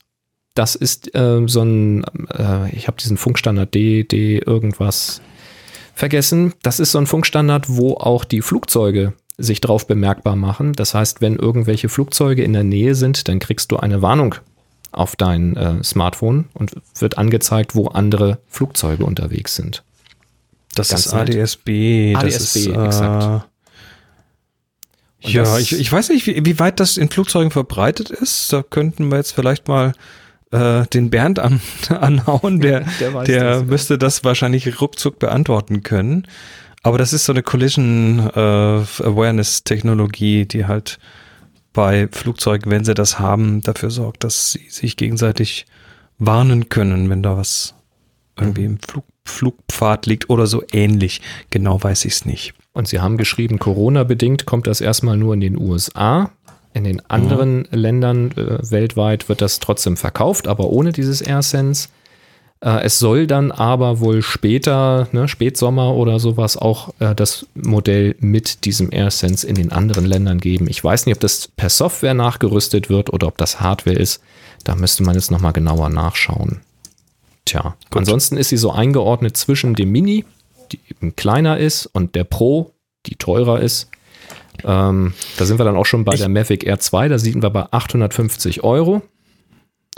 Das ist ähm, so ein, äh, ich habe diesen Funkstandard D, D irgendwas vergessen. Das ist so ein Funkstandard, wo auch die Flugzeuge sich drauf bemerkbar machen. Das heißt, wenn irgendwelche Flugzeuge in der Nähe sind, dann kriegst du eine Warnung auf dein äh, Smartphone und wird angezeigt, wo andere Flugzeuge unterwegs sind. Das Ganz ist nett. ADSB. das ADSB, ist, äh, exakt. Und Ja, ich, ich weiß nicht, wie, wie weit das in Flugzeugen verbreitet ist. Da könnten wir jetzt vielleicht mal äh, den Bernd an, anhauen. Der, Der der, das, ja. müsste das wahrscheinlich ruckzuck beantworten können. Aber das ist so eine Collision äh, Awareness Technologie, die halt bei Flugzeugen, wenn sie das haben, dafür sorgt, dass sie sich gegenseitig warnen können, wenn da was irgendwie im Flug, Flugpfad liegt oder so ähnlich. Genau weiß ich es nicht. Und sie haben geschrieben, Corona-bedingt kommt das erstmal nur in den USA. In den anderen Ländern äh, weltweit wird das trotzdem verkauft, aber ohne dieses AirSense. Äh, es soll dann aber wohl später, ne, Spätsommer oder sowas, auch äh, das Modell mit diesem AirSense in den anderen Ländern geben. Ich weiß nicht, ob das per Software nachgerüstet wird oder ob das Hardware ist. Da müsste man jetzt nochmal genauer nachschauen. Tja, ansonsten ist sie so eingeordnet zwischen dem Mini, die eben kleiner ist, und der Pro, die teurer ist. Ähm, da sind wir dann auch schon bei Ich- der Mavic Air 2, da sind wir bei 850 Euro.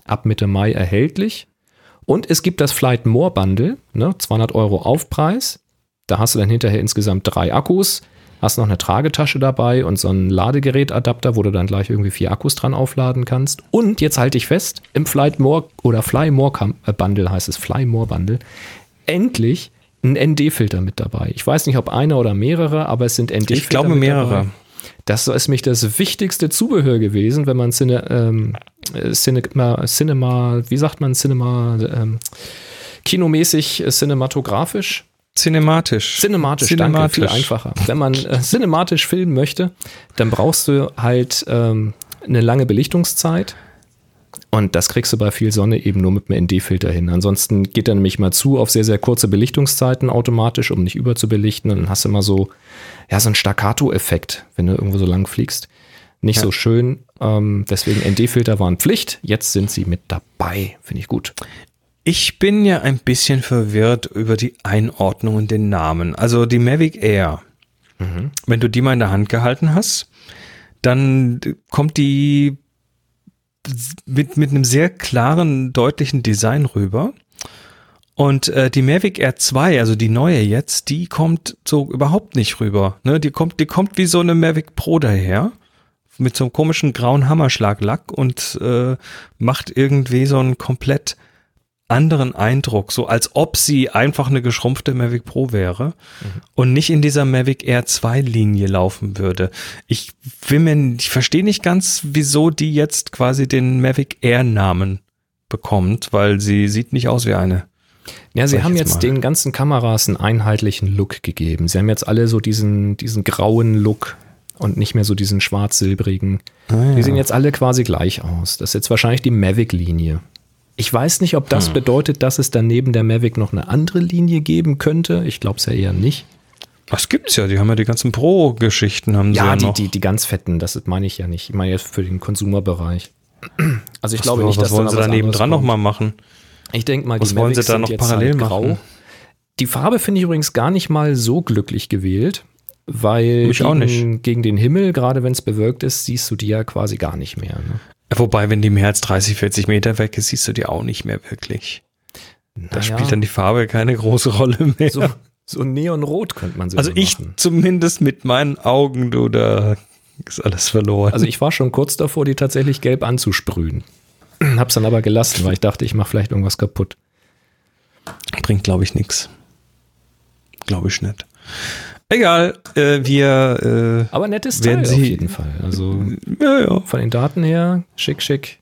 Ab Mitte Mai erhältlich. Und es gibt das Flight More Bundle, ne, 200 Euro Aufpreis. Da hast du dann hinterher insgesamt drei Akkus, hast noch eine Tragetasche dabei und so einen Ladegerätadapter, wo du dann gleich irgendwie vier Akkus dran aufladen kannst. Und jetzt halte ich fest, im Flight More oder Fly More äh, Bundle heißt es, Fly More Bundle, endlich ein ND-Filter mit dabei. Ich weiß nicht, ob einer oder mehrere, aber es sind ND-Filter. Ich glaube mehrere. Dabei. Das ist mich das wichtigste Zubehör gewesen, wenn man Cine, ähm, äh, Cinema, Cinema, wie sagt man, Cinema, ähm, kinomäßig, äh, cinematografisch, Cinematisch. cinematisch, danke, viel einfacher. Wenn man äh, cinematisch filmen möchte, dann brauchst du halt ähm, eine lange Belichtungszeit. Und das kriegst du bei viel Sonne eben nur mit einem ND-Filter hin. Ansonsten geht er nämlich mal zu auf sehr, sehr kurze Belichtungszeiten automatisch, um nicht überzubelichten. Und dann hast du immer so, ja, so einen Staccato-Effekt, wenn du irgendwo so lang fliegst. Nicht Ja. so schön. Ähm, deswegen ND-Filter waren Pflicht. Jetzt sind sie mit dabei. Finde ich gut. Ich bin ja ein bisschen verwirrt über die Einordnung und den Namen. Also die Mavic Air. Wenn du die mal in der Hand gehalten hast, dann kommt die mit, mit einem sehr klaren, deutlichen Design rüber. Und äh, die Mavic Air 2, also die neue jetzt, die kommt so überhaupt nicht rüber. Ne? Die, kommt, die kommt wie so eine Mavic Pro daher. Mit so einem komischen grauen Hammerschlaglack und äh, macht irgendwie so einen komplett anderen Eindruck, so als ob sie einfach eine geschrumpfte Mavic Pro wäre und nicht in dieser Mavic Air 2 Linie laufen würde. Ich will mir, ich verstehe nicht ganz, wieso die jetzt quasi den Mavic Air Namen bekommt, weil sie sieht nicht aus wie eine. Ja, sie haben jetzt mal. den ganzen Kameras einen einheitlichen Look gegeben. Sie haben jetzt alle so diesen, diesen grauen Look und nicht mehr so diesen schwarz-silbrigen. Ah, Die sehen jetzt alle quasi gleich aus. Das ist jetzt wahrscheinlich die Mavic-Linie. Ich weiß nicht, ob Hm. das bedeutet, dass es dann neben der Mavic noch eine andere Linie geben könnte. Ich glaube es ja eher nicht. Das gibt's ja, die haben ja die ganzen Pro-Geschichten haben sie Ja, ja die, die, die ganz fetten, das meine ich ja nicht. Ich meine jetzt für den Konsumerbereich. Also ich was, glaube nicht, was dass wollen da sie da nebendran anderes noch kommt. mal machen? Ich denke mal, Was die wollen sie Mavics da noch parallel halt grau. machen? Die Farbe finde ich übrigens gar nicht mal so glücklich gewählt, weil gegen, gegen den Himmel, gerade wenn es bewölkt ist, siehst du die ja quasi gar nicht mehr. Ne? Wobei, wenn die mehr als 30, 40 Meter weg ist, siehst du die auch nicht mehr wirklich. Da Naja, spielt dann die Farbe keine große Rolle mehr. so, so neonrot könnte man sie also ich machen. zumindest mit meinen Augen, du, da ist alles verloren. Also ich war schon kurz davor, die tatsächlich gelb anzusprühen. Hab's dann aber gelassen, weil ich dachte, ich mache vielleicht irgendwas kaputt. bringt, glaube ich, nichts. Glaube ich nicht. Egal, äh, wir, Aber nettes Werden Teil auf Sie- jeden Fall. Also äh, ja, ja, von den Daten her, schick, schick.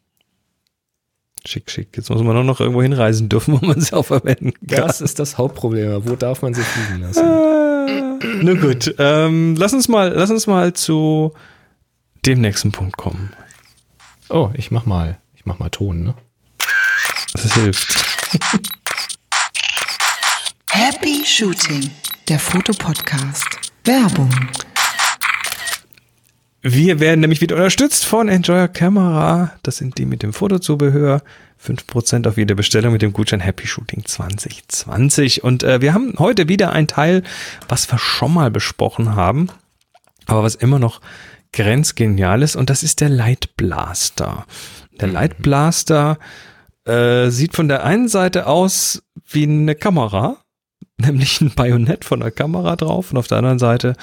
schick, schick. Jetzt muss man nur noch irgendwo hinreisen dürfen, wo man sie auch verwenden kann. Das ist das Hauptproblem. Wo darf man sie fliegen lassen? Äh, Nun gut, ähm, lass uns mal, lass uns mal zu dem nächsten Punkt kommen. Oh, ich mach mal, ich mach mal Ton, ne? Das hilft. Happy Shooting, der Fotopodcast. Werbung. Wir werden nämlich wieder unterstützt von Enjoyer Camera. Das sind die mit dem Fotozubehör. 5% auf jede Bestellung mit dem Gutschein Happy Shooting 2020. Und äh, wir haben heute wieder ein Teil, was wir schon mal besprochen haben, aber was immer noch grenzgenial ist. Und das ist der Light Blaster. Der Light Blaster äh, sieht von der einen Seite aus wie eine Kamera, nämlich ein Bajonett von der Kamera drauf. Und auf der anderen Seite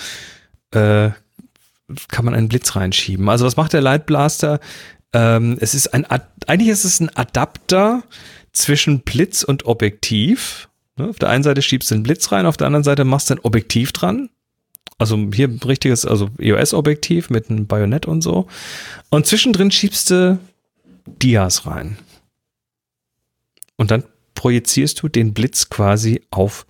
äh, kann man einen Blitz reinschieben. Also was macht der Light Blaster? Ähm, es ist ein, Ad eigentlich ist es ein Adapter zwischen Blitz und Objektiv. Ne? Auf der einen Seite schiebst du einen Blitz rein, auf der anderen Seite machst du ein Objektiv dran. Also hier ein richtiges, also EOS-Objektiv mit einem Bajonett und so. Und zwischendrin schiebst du Dias rein. Und dann projizierst du den Blitz quasi auf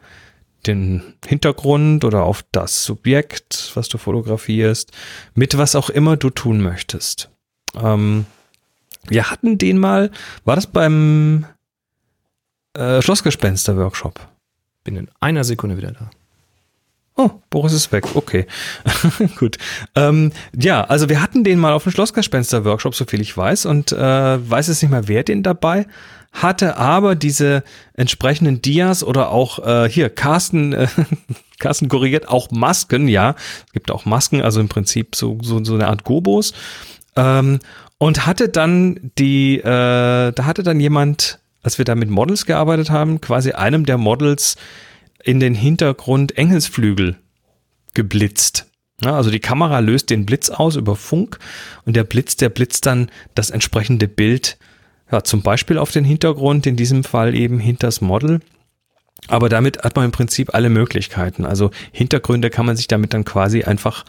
den Hintergrund oder auf das Subjekt, was du fotografierst, mit was auch immer du tun möchtest. Ähm, wir hatten den mal, war das beim äh, Schlossgespenster-Workshop? Bin in einer Sekunde wieder da. Oh, Boris ist weg. Okay. Gut. Ähm, ja, also wir hatten den mal auf dem Schlossgespenster-Workshop, so viel ich weiß, und äh, weiß jetzt nicht mehr, wer den dabei hatte aber diese entsprechenden Dias oder auch äh, hier Carsten, äh, Carsten korrigiert auch Masken, ja, es gibt auch Masken, also im Prinzip so so, so eine Art Gobos ähm, und hatte dann die, äh, da hatte dann jemand, als wir da mit Models gearbeitet haben, quasi einem der Models in den Hintergrund Engelsflügel geblitzt. Ja, also die Kamera löst den Blitz aus über Funk und der Blitz, der blitzt dann das entsprechende Bild, ja, zum Beispiel auf den Hintergrund, in diesem Fall eben hinters Model. Aber damit hat man im Prinzip alle Möglichkeiten. Also Hintergründe kann man sich damit dann quasi einfach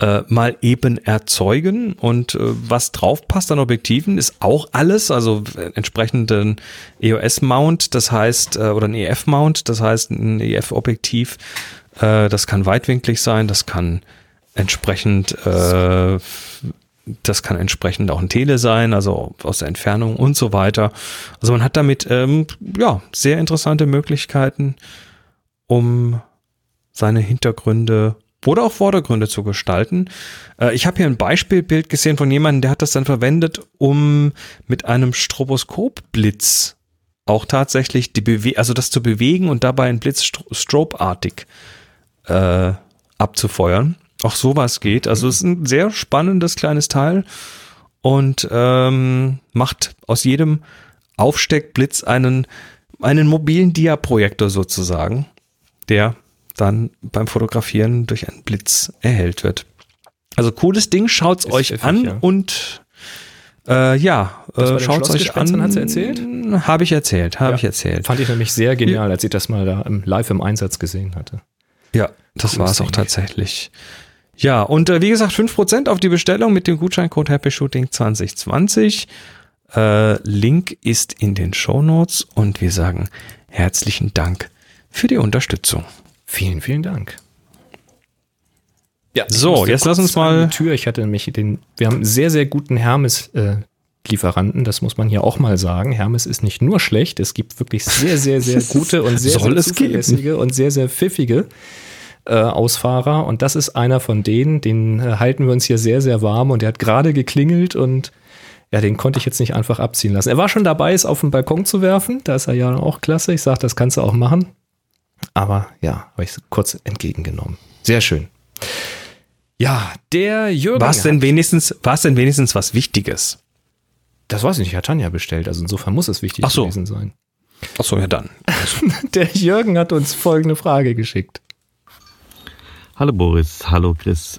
äh, mal eben erzeugen und äh, was drauf passt an Objektiven ist auch alles, also entsprechenden EOS-Mount, das heißt, äh, oder ein EF-Mount, das heißt ein EF-Objektiv, äh, das kann weitwinklig sein, das kann entsprechend, äh, das kann entsprechend auch ein Tele sein, also aus der Entfernung und so weiter. Also man hat damit ähm, ja sehr interessante Möglichkeiten, um seine Hintergründe oder auch Vordergründe zu gestalten. Äh, ich habe hier ein Beispielbild gesehen von jemandem, der hat das dann verwendet, um mit einem Stroboskopblitz auch tatsächlich die Bewe also das zu bewegen und dabei ein Blitz strobeartig äh, abzufeuern. Auch sowas geht. Also es ist ein sehr spannendes kleines Teil und ähm, macht aus jedem Aufsteckblitz einen, einen mobilen Dia-Projektor sozusagen, der dann beim Fotografieren durch einen Blitz erhellt wird. Also cooles Ding, schaut's Ist euch pfiffig, an ja. und äh, ja, äh, schaut's euch an. hat sie erzählt? Habe ich erzählt, habe Ja. ich erzählt. Fand ich nämlich sehr genial, als ich das mal da im, live im Einsatz gesehen hatte. Ja, das war es auch tatsächlich. Ja, und äh, wie gesagt, 5% auf die Bestellung mit dem Gutscheincode Happy Shooting 2020. Äh, Link ist in den Show Notes und wir sagen herzlichen Dank für die Unterstützung. Vielen, vielen Dank. Ja, So, jetzt lass uns mal- Tür. Ich hatte nämlich den. Wir haben einen sehr, sehr guten Hermes. Äh, Lieferanten, das muss man hier auch mal sagen. Hermes ist nicht nur schlecht, es gibt wirklich sehr, sehr, sehr gute und sehr, sehr zuverlässige und sehr, sehr pfiffige äh, Ausfahrer. Und das ist einer von denen, den äh, halten wir uns hier sehr, sehr warm und der hat gerade geklingelt und ja, den konnte ich jetzt nicht einfach abziehen lassen. Er war schon dabei, es auf den Balkon zu werfen. Da ist er ja auch klasse. Ich sage, das kannst du auch machen. Aber ja, habe ich es kurz entgegengenommen. Sehr schön. Ja, der Jürgen. War es denn wenigstens, denn wenigstens was Wichtiges? Das weiß ich nicht, hat Tanja bestellt. Also insofern muss es wichtig so. gewesen sein. Achso, ja dann. Der Jürgen hat uns folgende Frage geschickt. Hallo Boris, hallo Chris.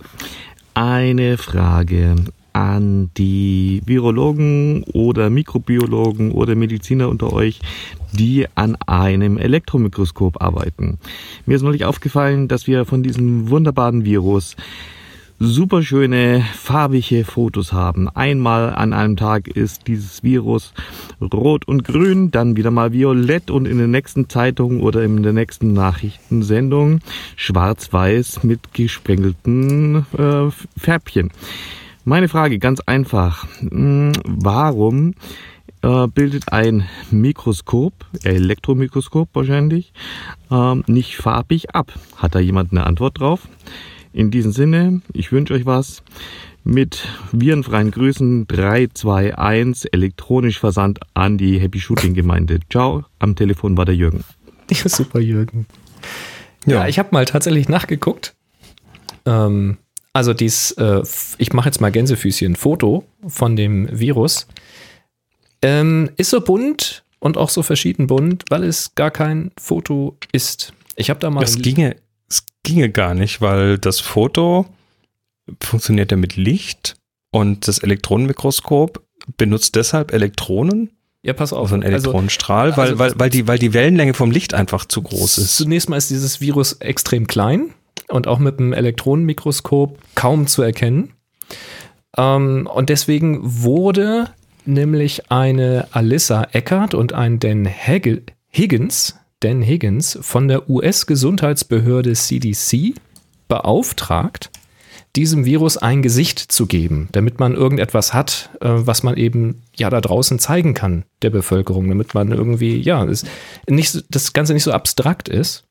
Eine Frage an die Virologen oder Mikrobiologen oder Mediziner unter euch, die an einem Elektromikroskop arbeiten. Mir ist neulich aufgefallen, dass wir von diesem wunderbaren Virus super schöne farbige Fotos haben. Einmal an einem Tag ist dieses Virus rot und grün, dann wieder mal violett und in der nächsten Zeitung oder in der nächsten Nachrichtensendung schwarz-weiß mit gesprengelten äh, Färbchen. Meine Frage ganz einfach. Hm, Warum äh, bildet ein Mikroskop, Elektromikroskop wahrscheinlich, ähm, nicht farbig ab? Hat da jemand eine Antwort drauf? In diesem Sinne, ich wünsche euch was. Mit virenfreien Grüßen 321 elektronisch versandt an die Happy Shooting Gemeinde. Ciao, am Telefon war der Jürgen. Ja, super, Jürgen. Ja, Ja. ich habe mal tatsächlich nachgeguckt. Ähm, also dies, äh, ich mache jetzt mal Gänsefüßchen, Foto von dem Virus. Ähm, ist so bunt und auch so verschieden bunt, weil es gar kein Foto ist. Ich habe da mal. Das ginge, es ginge gar nicht, weil das Foto funktioniert ja mit Licht und das Elektronenmikroskop benutzt deshalb Elektronen, ja, pass auf. also einen Elektronenstrahl, weil, also- weil, weil, die, weil die Wellenlänge vom Licht einfach zu groß ist. Zunächst mal ist dieses Virus extrem klein und auch mit einem Elektronenmikroskop kaum zu erkennen. Ähm, und deswegen wurde nämlich eine Alyssa Eckert und ein Dan Higgins, Dan Higgins von der US-Gesundheitsbehörde CDC beauftragt, diesem Virus ein Gesicht zu geben, damit man irgendetwas hat, äh, was man eben ja da draußen zeigen kann der Bevölkerung, damit man irgendwie ja nicht das Ganze nicht so abstrakt ist.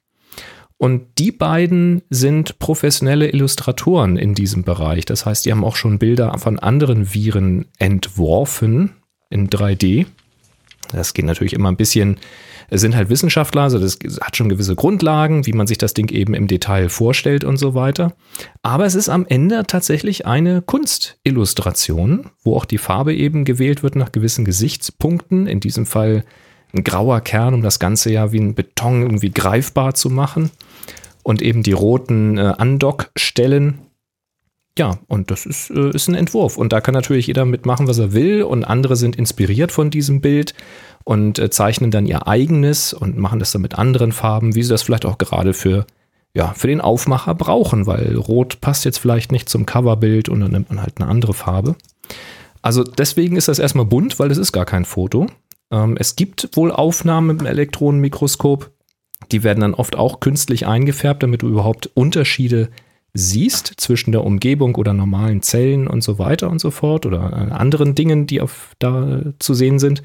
Und die beiden sind professionelle Illustratoren in diesem Bereich. Das heißt, die haben auch schon Bilder von anderen Viren entworfen in 3D. Das geht natürlich immer ein bisschen, es sind halt Wissenschaftler, also das hat schon gewisse Grundlagen, wie man sich das Ding eben im Detail vorstellt und so weiter. Aber es ist am Ende tatsächlich eine Kunstillustration, wo auch die Farbe eben gewählt wird nach gewissen Gesichtspunkten. In diesem Fall ein grauer Kern, um das Ganze ja wie ein Beton irgendwie greifbar zu machen. Und eben die roten äh, Andockstellen, ja, und das ist, äh, ist ein Entwurf. Und da kann natürlich jeder mitmachen, was er will. Und andere sind inspiriert von diesem Bild und äh, zeichnen dann ihr eigenes und machen das dann mit anderen Farben, wie sie das vielleicht auch gerade für, ja, für den Aufmacher brauchen, weil Rot passt jetzt vielleicht nicht zum Coverbild und dann nimmt man halt eine andere Farbe. Also deswegen ist das erstmal bunt, weil es ist gar kein Foto. Ähm, es gibt wohl Aufnahmen mit dem Elektronenmikroskop, die werden dann oft auch künstlich eingefärbt, damit du überhaupt Unterschiede siehst zwischen der Umgebung oder normalen Zellen und so weiter und so fort oder äh, anderen Dingen, die auf, da zu sehen sind.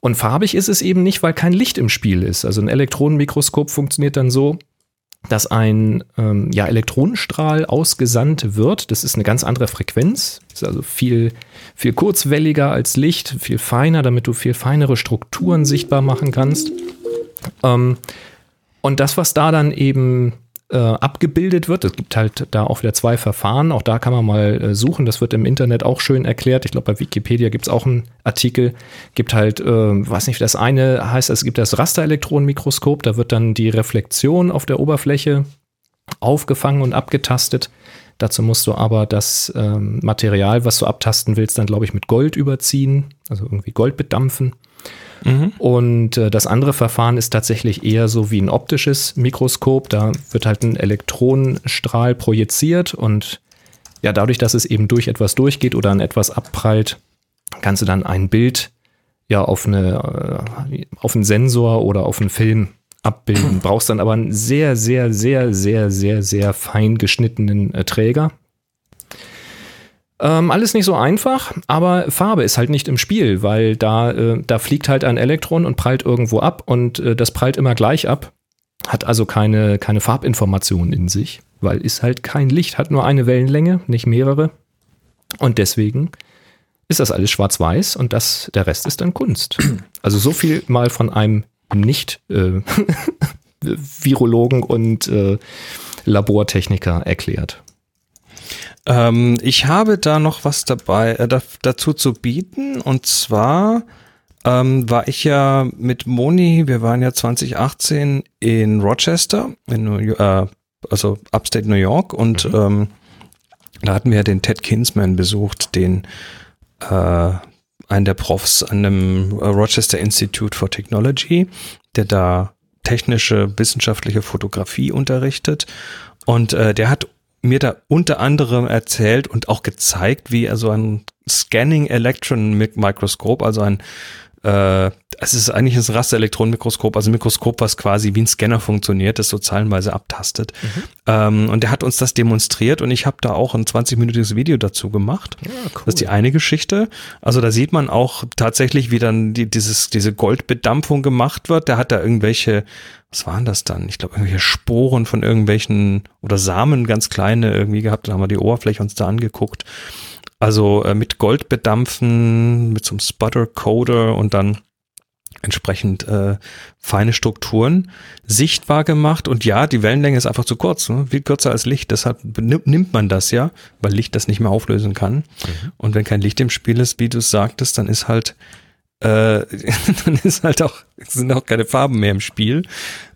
Und farbig ist es eben nicht, weil kein Licht im Spiel ist. Also ein Elektronenmikroskop funktioniert dann so, dass ein ähm, ja, Elektronenstrahl ausgesandt wird. Das ist eine ganz andere Frequenz, ist also viel, viel kurzwelliger als Licht, viel feiner, damit du viel feinere Strukturen sichtbar machen kannst. Ähm, und das, was da dann eben äh, abgebildet wird. Es gibt halt da auch wieder zwei Verfahren. Auch da kann man mal äh, suchen. Das wird im Internet auch schön erklärt. Ich glaube, bei Wikipedia gibt es auch einen Artikel. Gibt halt, äh, weiß nicht, das eine heißt, es gibt das Rasterelektronenmikroskop. Da wird dann die Reflexion auf der Oberfläche aufgefangen und abgetastet. Dazu musst du aber das ähm, Material, was du abtasten willst, dann glaube ich mit Gold überziehen, also irgendwie Gold bedampfen. Mhm. Und äh, das andere Verfahren ist tatsächlich eher so wie ein optisches Mikroskop. Da wird halt ein Elektronenstrahl projiziert und ja, dadurch, dass es eben durch etwas durchgeht oder an etwas abprallt, kannst du dann ein Bild ja auf, eine, äh, auf einen Sensor oder auf einen Film abbilden. Brauchst dann aber einen sehr, sehr, sehr, sehr, sehr, sehr fein geschnittenen äh, Träger. Ähm, alles nicht so einfach, aber Farbe ist halt nicht im Spiel, weil da, äh, da fliegt halt ein Elektron und prallt irgendwo ab und äh, das prallt immer gleich ab. Hat also keine, keine Farbinformation in sich, weil ist halt kein Licht, hat nur eine Wellenlänge, nicht mehrere. Und deswegen ist das alles schwarz-weiß und das, der Rest ist dann Kunst. Also so viel mal von einem nicht äh, Virologen und äh, Labortechniker erklärt. Ähm, ich habe da noch was dabei äh, da, dazu zu bieten und zwar ähm, war ich ja mit Moni, wir waren ja 2018 in Rochester, in New, äh, also Upstate New York und mhm. ähm, da hatten wir den Ted Kinsman besucht, den äh, einen der Profs an dem Rochester Institute for Technology, der da technische, wissenschaftliche Fotografie unterrichtet. Und äh, der hat mir da unter anderem erzählt und auch gezeigt, wie er so ein Scanning Electron Mikroskop, also ein äh, es ist eigentlich ein Rasterelektronenmikroskop, also ein Mikroskop, was quasi wie ein Scanner funktioniert, das so zahlenweise abtastet. Mhm. Ähm, und der hat uns das demonstriert und ich habe da auch ein 20-minütiges Video dazu gemacht. Ja, cool. Das ist die eine Geschichte. Also da sieht man auch tatsächlich, wie dann die, dieses, diese Goldbedampfung gemacht wird. Der hat da irgendwelche was waren das dann? Ich glaube, irgendwelche Sporen von irgendwelchen oder Samen, ganz kleine irgendwie gehabt. Da haben wir die Oberfläche uns da angeguckt. Also äh, mit Gold bedampfen, mit so einem Sputter-Coder und dann entsprechend äh, feine Strukturen sichtbar gemacht. Und ja, die Wellenlänge ist einfach zu kurz, ne? viel kürzer als Licht. Deshalb nimmt man das ja, weil Licht das nicht mehr auflösen kann. Mhm. Und wenn kein Licht im Spiel ist, wie du es sagtest, dann ist halt äh, dann ist halt auch, sind auch keine Farben mehr im Spiel.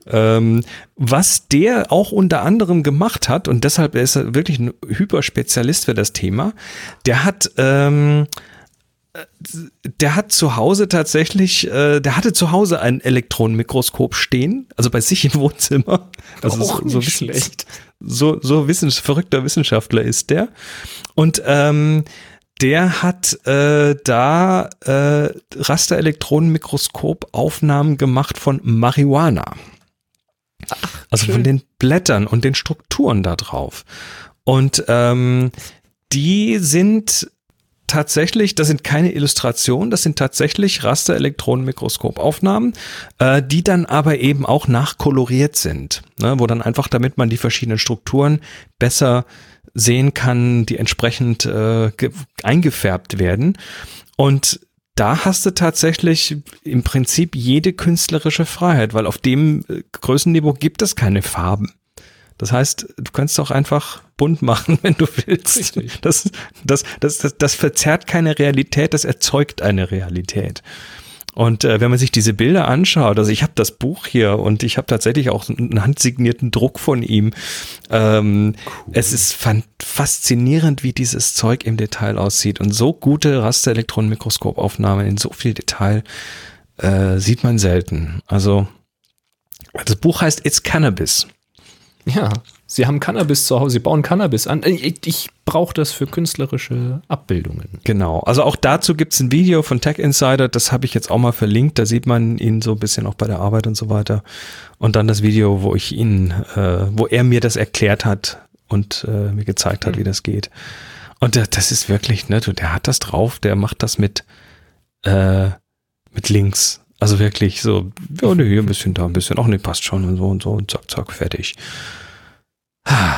Ähm, was der auch unter anderem gemacht hat, und deshalb ist er wirklich ein Hyperspezialist für das Thema, der hat, ähm, der hat zu Hause tatsächlich, äh, der hatte zu Hause ein Elektronenmikroskop stehen, also bei sich im Wohnzimmer. Also auch so, so schlecht. So, so wissens verrückter Wissenschaftler ist der. Und ähm, der hat äh, da äh, Rasterelektronenmikroskop-Aufnahmen gemacht von Marihuana. Ach, also schön. von den Blättern und den Strukturen da drauf. Und ähm, die sind tatsächlich, das sind keine Illustrationen, das sind tatsächlich Rasterelektronenmikroskopaufnahmen, äh, die dann aber eben auch nachkoloriert sind, ne, wo dann einfach, damit man die verschiedenen Strukturen besser sehen kann, die entsprechend äh, eingefärbt werden. Und da hast du tatsächlich im Prinzip jede künstlerische Freiheit, weil auf dem äh, Größenniveau gibt es keine Farben. Das heißt, du kannst auch einfach bunt machen, wenn du willst. Das, das, das, das, das verzerrt keine Realität, das erzeugt eine Realität. Und äh, wenn man sich diese Bilder anschaut, also ich habe das Buch hier und ich habe tatsächlich auch einen handsignierten Druck von ihm. Ähm, Es ist faszinierend, wie dieses Zeug im Detail aussieht. Und so gute Rasterelektronenmikroskopaufnahmen in so viel Detail äh, sieht man selten. Also das Buch heißt It's Cannabis. Ja, sie haben Cannabis zu Hause, sie bauen Cannabis an. Ich, ich brauche das für künstlerische Abbildungen. Genau. Also auch dazu gibt's ein Video von Tech Insider, das habe ich jetzt auch mal verlinkt. Da sieht man ihn so ein bisschen auch bei der Arbeit und so weiter. Und dann das Video, wo ich ihn, äh, wo er mir das erklärt hat und äh, mir gezeigt hat, wie das geht. Und der, das ist wirklich, ne, der hat das drauf, der macht das mit, äh, mit links. Also wirklich so, ja, ne, hier ein bisschen, da ein bisschen, ach ne, passt schon und so und so und zack, zack, fertig.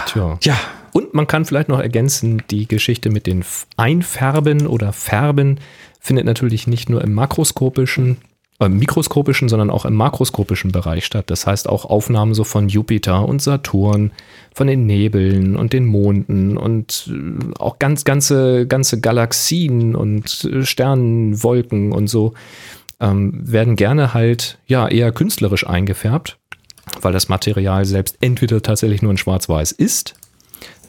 Tja. Ja, Und man kann vielleicht noch ergänzen, die Geschichte mit den Einfärben oder Färben findet natürlich nicht nur im makroskopischen, äh, mikroskopischen, sondern auch im makroskopischen Bereich statt. Das heißt auch Aufnahmen so von Jupiter und Saturn, von den Nebeln und den Monden und äh, auch ganz ganze ganze Galaxien und äh, Sternenwolken und so ähm, werden gerne halt ja eher künstlerisch eingefärbt, weil das Material selbst entweder tatsächlich nur in Schwarz-Weiß ist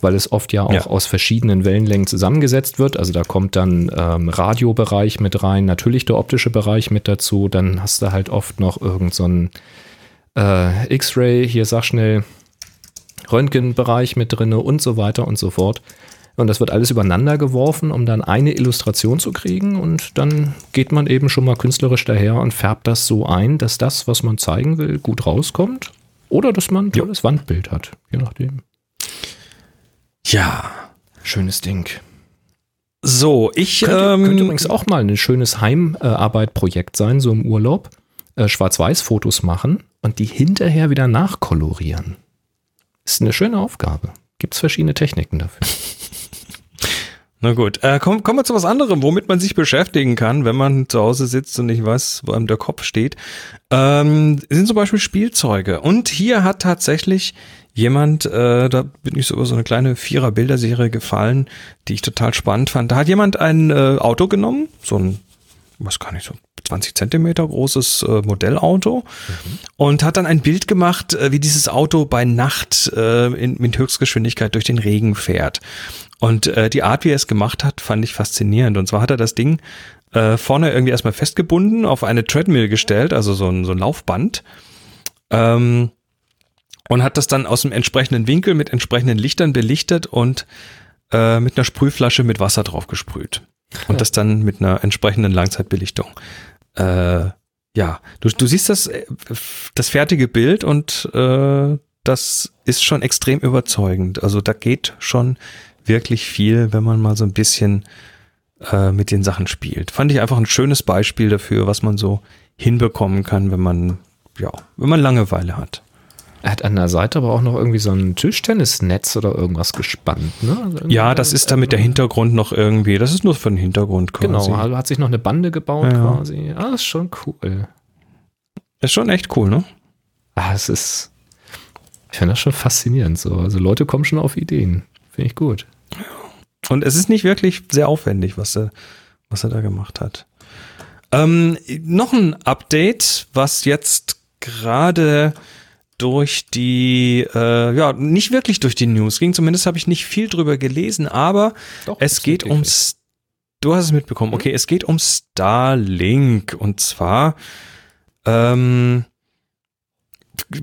weil es oft ja auch Ja. aus verschiedenen Wellenlängen zusammengesetzt wird. Also da kommt dann ähm, Radiobereich mit rein, natürlich der optische Bereich mit dazu. Dann hast du halt oft noch irgend so einen äh, X-Ray, hier sag schnell, Röntgenbereich mit drinne und so weiter und so fort. Und das wird alles übereinander geworfen, um dann eine Illustration zu kriegen. Und dann geht man eben schon mal künstlerisch daher und färbt das so ein, dass das, was man zeigen will, gut rauskommt. Oder dass man ein tolles Wandbild hat, je nachdem. ja. Schönes Ding. So, ich Könnte, ähm, könnte übrigens auch mal ein schönes Heimarbeitprojekt sein, so im Urlaub. Äh, Schwarz-Weiß-Fotos machen und die hinterher wieder nachkolorieren. Ist eine schöne Aufgabe. Gibt es verschiedene Techniken dafür. Na gut, äh, komm, kommen wir zu was anderem, womit man sich beschäftigen kann, wenn man zu Hause sitzt und nicht weiß, wo einem der Kopf steht. Ähm, sind zum Beispiel Spielzeuge. Und hier hat tatsächlich jemand, äh, da bin ich so über so eine kleine Vierer-Bilderserie gefallen, die ich total spannend fand. Da hat jemand ein äh, Auto genommen, so ein, was kann ich so, 20 Zentimeter großes äh, Modellauto und hat dann ein Bild gemacht, äh, wie dieses Auto bei Nacht äh, in, mit Höchstgeschwindigkeit durch den Regen fährt. Und äh, die Art, wie er es gemacht hat, fand ich faszinierend. Und zwar hat er das Ding äh, vorne irgendwie erstmal festgebunden, auf eine Treadmill gestellt, also so ein, so ein Laufband. Ähm, und hat das dann aus dem entsprechenden Winkel mit entsprechenden Lichtern belichtet und äh, mit einer Sprühflasche mit Wasser drauf gesprüht. Und das dann mit einer entsprechenden Langzeitbelichtung. Äh, ja, du, du siehst das, äh, das fertige Bild und äh, das ist schon extrem überzeugend. Also da geht schon wirklich viel, wenn man mal so ein bisschen äh, mit den Sachen spielt. Fand ich einfach ein schönes Beispiel dafür, was man so hinbekommen kann, wenn man, ja, wenn man Langeweile hat. Er hat an der Seite aber auch noch irgendwie so ein Tischtennisnetz oder irgendwas gespannt. Ne? Also Ja, das ist damit der Hintergrund noch irgendwie, das ist nur für den Hintergrund quasi. Genau, also hat sich noch eine Bande gebaut Ja. quasi. Ah, ist schon cool. Ist schon echt cool, ne? Ah, es ist. Ich finde das schon faszinierend so. Also Leute kommen schon auf Ideen. Finde ich gut. Und es ist nicht wirklich sehr aufwendig, was er, was er da gemacht hat. Ähm, noch ein Update, was jetzt gerade durch die, äh, ja, nicht wirklich durch die News ging. Zumindest habe ich nicht viel drüber gelesen, aber Doch, es geht ist um, wirklich. S- du hast es mitbekommen, okay, es geht um Starlink und zwar, ähm,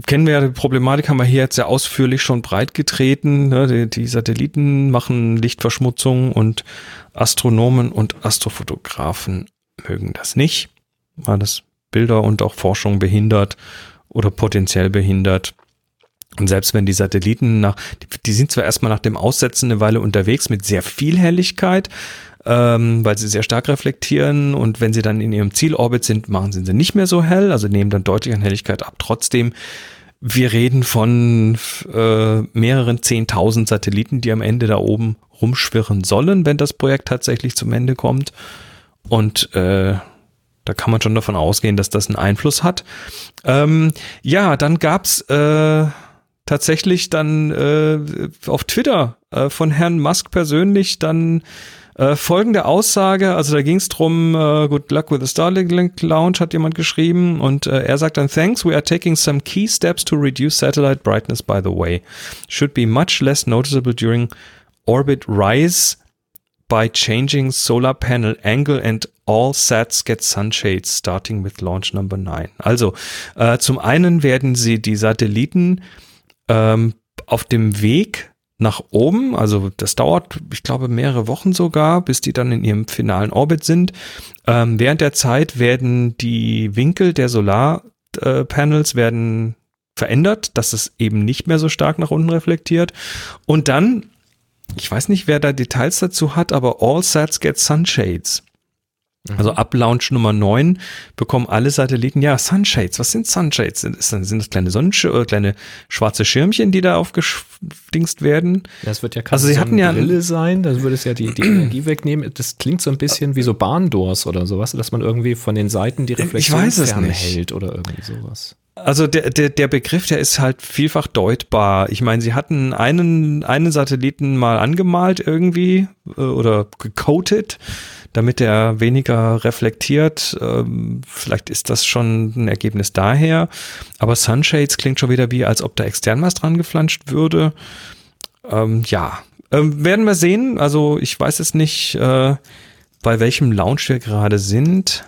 kennen wir ja die Problematik, haben wir hier jetzt sehr ausführlich schon breit getreten. Ne? Die, die Satelliten machen Lichtverschmutzung und Astronomen und Astrofotografen mögen das nicht, weil das Bilder und auch Forschung behindert oder potenziell behindert. Und selbst wenn die Satelliten nach, die, die sind zwar erstmal nach dem Aussetzen eine Weile unterwegs mit sehr viel Helligkeit, ähm, weil sie sehr stark reflektieren und wenn sie dann in ihrem Zielorbit sind, machen sie sie nicht mehr so hell, also nehmen dann deutlich an Helligkeit ab. Trotzdem, wir reden von äh, mehreren zehntausend Satelliten, die am Ende da oben rumschwirren sollen, wenn das Projekt tatsächlich zum Ende kommt. Und äh, da kann man schon davon ausgehen, dass das einen Einfluss hat. Ähm, ja, dann gab's äh, tatsächlich dann äh, auf Twitter äh, von Herrn Musk persönlich dann äh, folgende Aussage, also da ging es drum, uh, good luck with the Starlink Launch, hat jemand geschrieben und äh, er sagt dann, thanks, we are taking some key steps to reduce satellite brightness by the way. Should be much less noticeable during orbit rise by changing solar panel angle and all sats get sunshades starting with launch number 9. Also äh, zum einen werden sie die Satelliten ähm, auf dem Weg nach oben. Also das dauert, ich glaube, mehrere Wochen sogar, bis die dann in ihrem finalen Orbit sind. Ähm, während der Zeit werden die Winkel der Solarpanels werden verändert, dass es eben nicht mehr so stark nach unten reflektiert. Und dann, ich weiß nicht, wer da Details dazu hat, aber All Sats get Sunshades. Also ab Launch Nummer 9 bekommen alle Satelliten, ja, Sunshades. Was sind Sunshades? Sind, sind das kleine Sonnensch äh, kleine schwarze Schirmchen, die da aufgedingst werden? Das wird ja Also sie hatten ja- Brille sein, das würde es ja die, die Energie wegnehmen. Das klingt so ein bisschen wie so Bahndoors oder sowas, dass man irgendwie von den Seiten die Reflexion weiß es nicht. hält oder irgendwie sowas. Also der, der, der Begriff, der ist halt vielfach deutbar. Ich meine, sie hatten einen, einen Satelliten mal angemalt irgendwie äh, oder gecoated, damit er weniger reflektiert. Ähm, vielleicht ist das schon ein Ergebnis daher. Aber Sunshades klingt schon wieder wie, als ob da extern was dran geflanscht würde. Ähm, ja, ähm, werden wir sehen. Also ich weiß es nicht, äh, bei welchem Launch wir gerade sind.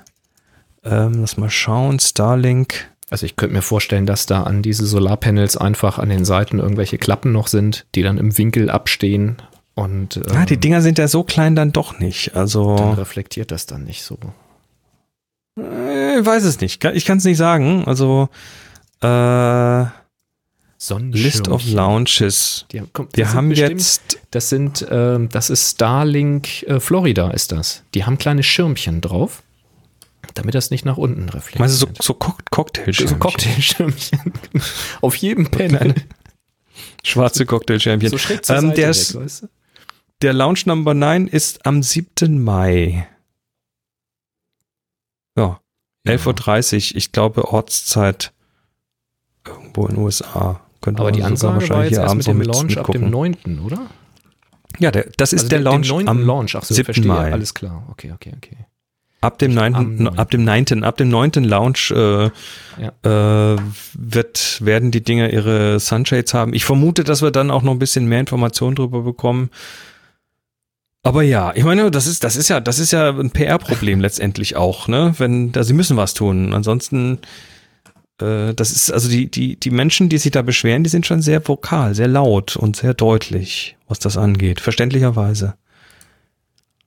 Ähm, lass mal schauen. Starlink. Also ich könnte mir vorstellen, dass da an diese Solarpanels einfach an den Seiten irgendwelche Klappen noch sind, die dann im Winkel abstehen und ähm, Ah, die Dinger sind ja so klein dann doch nicht. dann Also, reflektiert das dann nicht so. äh, ich weiß es nicht. Ich kann es nicht sagen. Also, äh, List of Launches. Die haben, komm, das Wir haben bestimmt- jetzt, Das sind, ähm, das ist Starlink äh, Florida ist das. Die haben kleine Schirmchen drauf, damit das nicht nach unten reflektiert. meinst du, so, so Cock Cocktail so Cocktailschirmchen. Auf jedem Panel. Schwarze Cocktailschirmchen. So schräg zur Ähm, Seite der, ist, weißt du? Der Launch Number 9 ist am 7. Mai. Ja, 11.30 Uhr. Ich glaube, Ortszeit irgendwo in den USA. Könnte Aber die Ansage war wahrscheinlich jetzt hier erst abends mit dem Launch ab dem mitgucken. 9., oder? Ja, der, das ist Also der dem- Launch dem 9. am Launch. Ach so, 7. verstehe. Mai. Alles klar. Okay, okay, okay. Ab dem Nicht 9. am 9.. ab dem 9. ab dem 9. Launch äh, äh, wird, werden die Dinger ihre Sunshades haben. Ich vermute, dass wir dann auch noch ein bisschen mehr Informationen drüber bekommen. Aber ja, ich meine, das ist, das ist ja, das ist ja ein PR-Problem letztendlich auch, ne? Wenn, da sie müssen was tun. Ansonsten, äh, das ist, also die, die, die Menschen, die sich da beschweren, die sind schon sehr vokal, sehr laut und sehr deutlich, was das angeht. Verständlicherweise.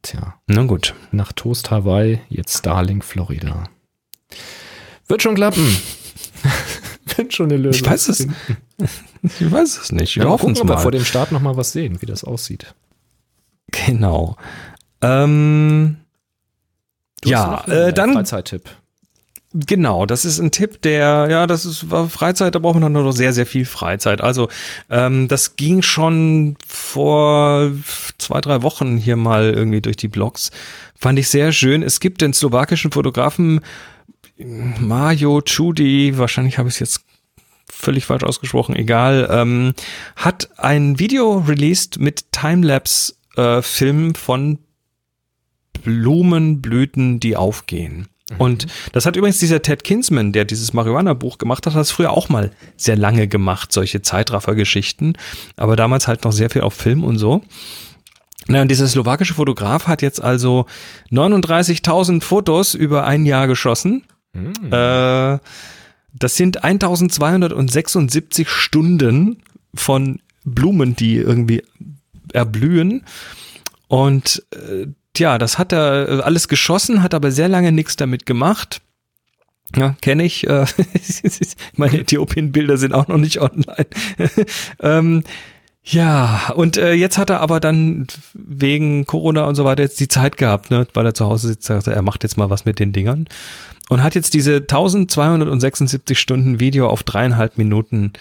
Tja, Na gut. nach Toast Hawaii, jetzt Starlink Florida. Wird schon klappen. Wird schon eine Lösung. Ich weiß es. Ich weiß es nicht. Wir Ja, mal hoffen es ob wir mal. vor dem Start noch mal was sehen, wie das aussieht. Genau. Ähm, ja, einen äh, dann Freizeittipp. genau, das ist ein Tipp, der, ja, das ist war Freizeit, da braucht man dann noch sehr, sehr viel Freizeit. Also, ähm, das ging schon vor zwei, drei Wochen hier mal irgendwie durch die Blogs. Fand ich sehr schön. Es gibt den slowakischen Fotografen Mario Chudi, wahrscheinlich habe ich es jetzt völlig falsch ausgesprochen, egal, ähm, hat ein Video released mit Timelapse-Filmen von Blumenblüten, die aufgehen. Und das hat übrigens dieser Ted Kinsman, der dieses Marihuana-Buch gemacht hat, hat das früher auch mal sehr lange gemacht, solche Zeitraffer-Geschichten. Aber damals halt noch sehr viel auf Film und so. Na, und dieser slowakische Fotograf hat jetzt also 39.000 Fotos über ein Jahr geschossen. Äh, das sind 1276 Stunden von Blumen, die irgendwie erblühen. Und äh, ja, das hat er äh, alles geschossen, hat aber sehr lange nichts damit gemacht. Ja, kenne ich. Äh, meine Äthiopien-Bilder sind auch noch nicht online. ähm, ja, und äh, jetzt hat er aber dann wegen Corona und so weiter jetzt die Zeit gehabt, ne, weil er zu Hause sitzt, sagt er, er macht jetzt mal was mit den Dingern und hat jetzt diese 1276 Stunden Video auf dreieinhalb Minuten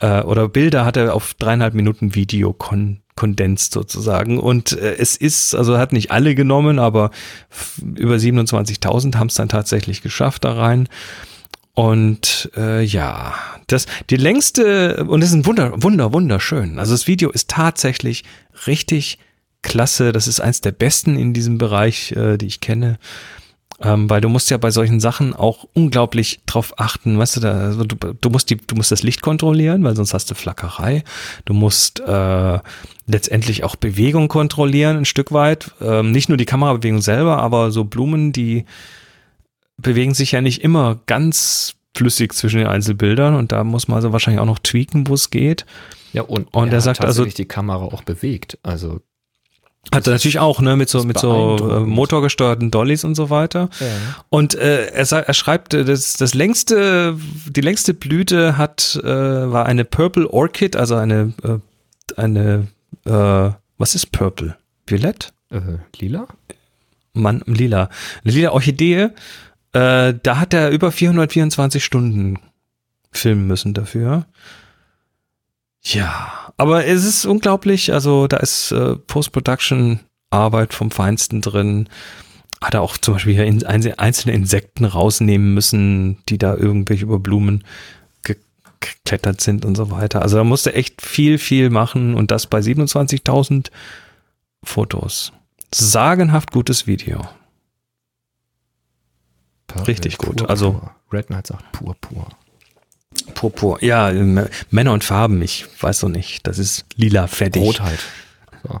äh, oder Bilder hat er auf dreieinhalb Minuten Video kon kondensiert sozusagen. Und äh, es ist, also hat nicht alle genommen, aber über 27.000 haben es dann tatsächlich geschafft da rein. Und äh, ja, das die längste und es ist ein Wunder, Wunder, wunderschön. Also das Video ist tatsächlich richtig klasse. Das ist eins der besten in diesem Bereich, äh, die ich kenne. Ähm, weil du musst ja bei solchen Sachen auch unglaublich drauf achten, weißt du, da, also du, du musst die, du musst das Licht kontrollieren, weil sonst hast du Flackerei. Du musst äh, letztendlich auch Bewegung kontrollieren, ein Stück weit. Ähm, nicht nur die Kamerabewegung selber, aber so Blumen, die bewegen sich ja nicht immer ganz flüssig zwischen den Einzelbildern und da muss man also wahrscheinlich auch noch tweaken, wo es geht. Ja, und, Und er hat sagt also- die Kamera auch bewegt. Also, Hat er natürlich auch, ne, mit so, mit so äh, motorgesteuerten Dollys und so weiter. Und äh, er, er schreibt, äh, das, das längste, die längste Blüte hat, äh, war eine Purple Orchid, also eine, äh, eine, äh, was ist Purple? Violett? äh, lila? Mann, lila. Eine lila Orchidee, äh, da hat er über 424 Stunden filmen müssen dafür. Ja, aber es ist unglaublich, also da ist äh, Post-Production-Arbeit vom Feinsten drin. Hat er auch zum Beispiel hier in, einzel- einzelne Insekten rausnehmen müssen, die da irgendwelche über Blumen ge- geklettert sind und so weiter. Also da musste echt viel, viel machen und das bei 27.000 Fotos. Sagenhaft gutes Video. Richtig gut. Pur, Also- pur. Red Knight sagt pur, pur. Purpur. Ja, M- Männer und Farben, ich weiß noch nicht. Das ist lila fertig. Rot halt. So.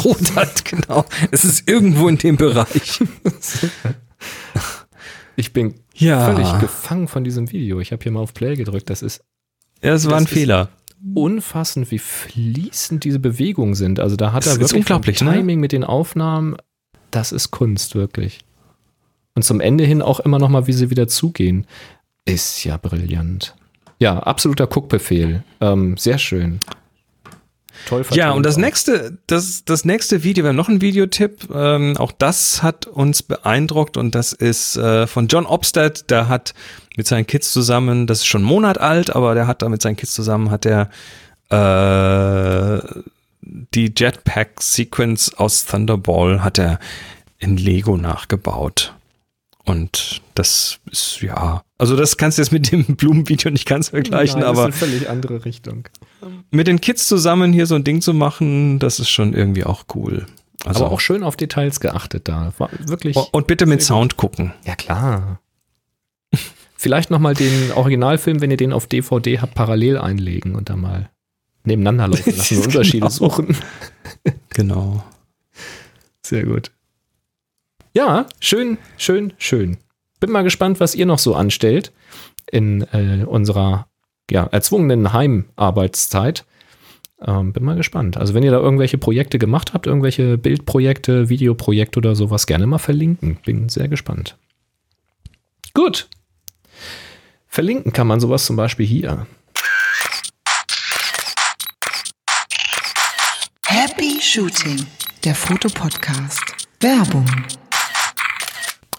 Rot halt, genau. Es ist irgendwo in dem Bereich. Ich bin Ja. völlig gefangen von diesem Video. Ich habe hier mal auf Play gedrückt. Das ist Ja, es war ein ist- Fehler. unfassend, wie fließend diese Bewegungen sind. Also da hat Das er ist wirklich unglaublich, vom ne? Timing mit den Aufnahmen. Das ist Kunst, wirklich. Und zum Ende hin auch immer noch mal, wie sie wieder zugehen. Ist ja brillant. Ja, absoluter Guckbefehl. Ähm, sehr schön. Toll Ja, und das auch. nächste, das, das nächste Video, wir haben noch einen Videotipp. Ähm, auch das hat uns beeindruckt und das ist äh, von John Obstadt. Der hat mit seinen Kids zusammen, das ist schon einen Monat alt, aber der hat da mit seinen Kids zusammen, hat er äh, die Jetpack-Sequence aus Thunderball hat er in Lego nachgebaut. Und das ist, ja, also das kannst du jetzt mit dem Blumenvideo nicht ganz vergleichen, Nein, aber Das ist eine völlig andere Richtung. mit den Kids zusammen hier so ein Ding zu machen, das ist schon irgendwie auch cool. Also, Aber auch schön auf Details geachtet da. War wirklich. Oh, und bitte mit Sound gucken. Ja, klar. Vielleicht nochmal den Originalfilm, wenn ihr den auf DVD habt, parallel einlegen und dann mal nebeneinander laufen lassen und Unterschiede Genau. suchen. Genau. Sehr gut. Ja, schön, schön, schön. Bin mal gespannt, was ihr noch so anstellt in äh, unserer ja, erzwungenen Heimarbeitszeit. Ähm, bin mal gespannt. Also wenn ihr da irgendwelche Projekte gemacht habt, irgendwelche Bildprojekte, Videoprojekte oder sowas, gerne mal verlinken. Bin sehr gespannt. Gut. Verlinken kann man sowas zum Beispiel hier. Happy Shooting, der Fotopodcast. Werbung.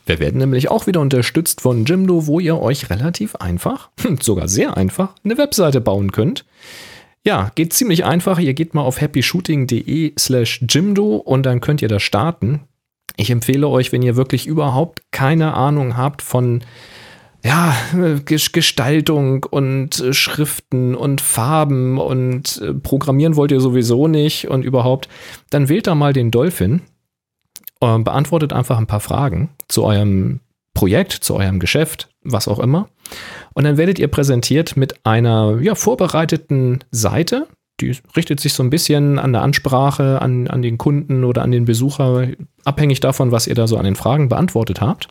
Wir werden nämlich auch wieder unterstützt von Jimdo, wo ihr euch relativ einfach, hm, sogar sehr einfach, eine Webseite bauen könnt. Ja, geht ziemlich einfach. Ihr geht mal auf happyshooting.de slash Jimdo und dann könnt ihr da starten. Ich empfehle euch, wenn ihr wirklich überhaupt keine Ahnung habt von ja, Ges- Gestaltung und äh, Schriften und Farben und äh, Programmieren wollt ihr sowieso nicht und überhaupt, dann wählt da mal den Dolphin beantwortet einfach ein paar Fragen zu eurem Projekt, zu eurem Geschäft, was auch immer. Und dann werdet ihr präsentiert mit einer ja, vorbereiteten Seite. Die richtet sich so ein bisschen an der Ansprache, an, an den Kunden oder an den Besucher, abhängig davon, was ihr da so an den Fragen beantwortet habt.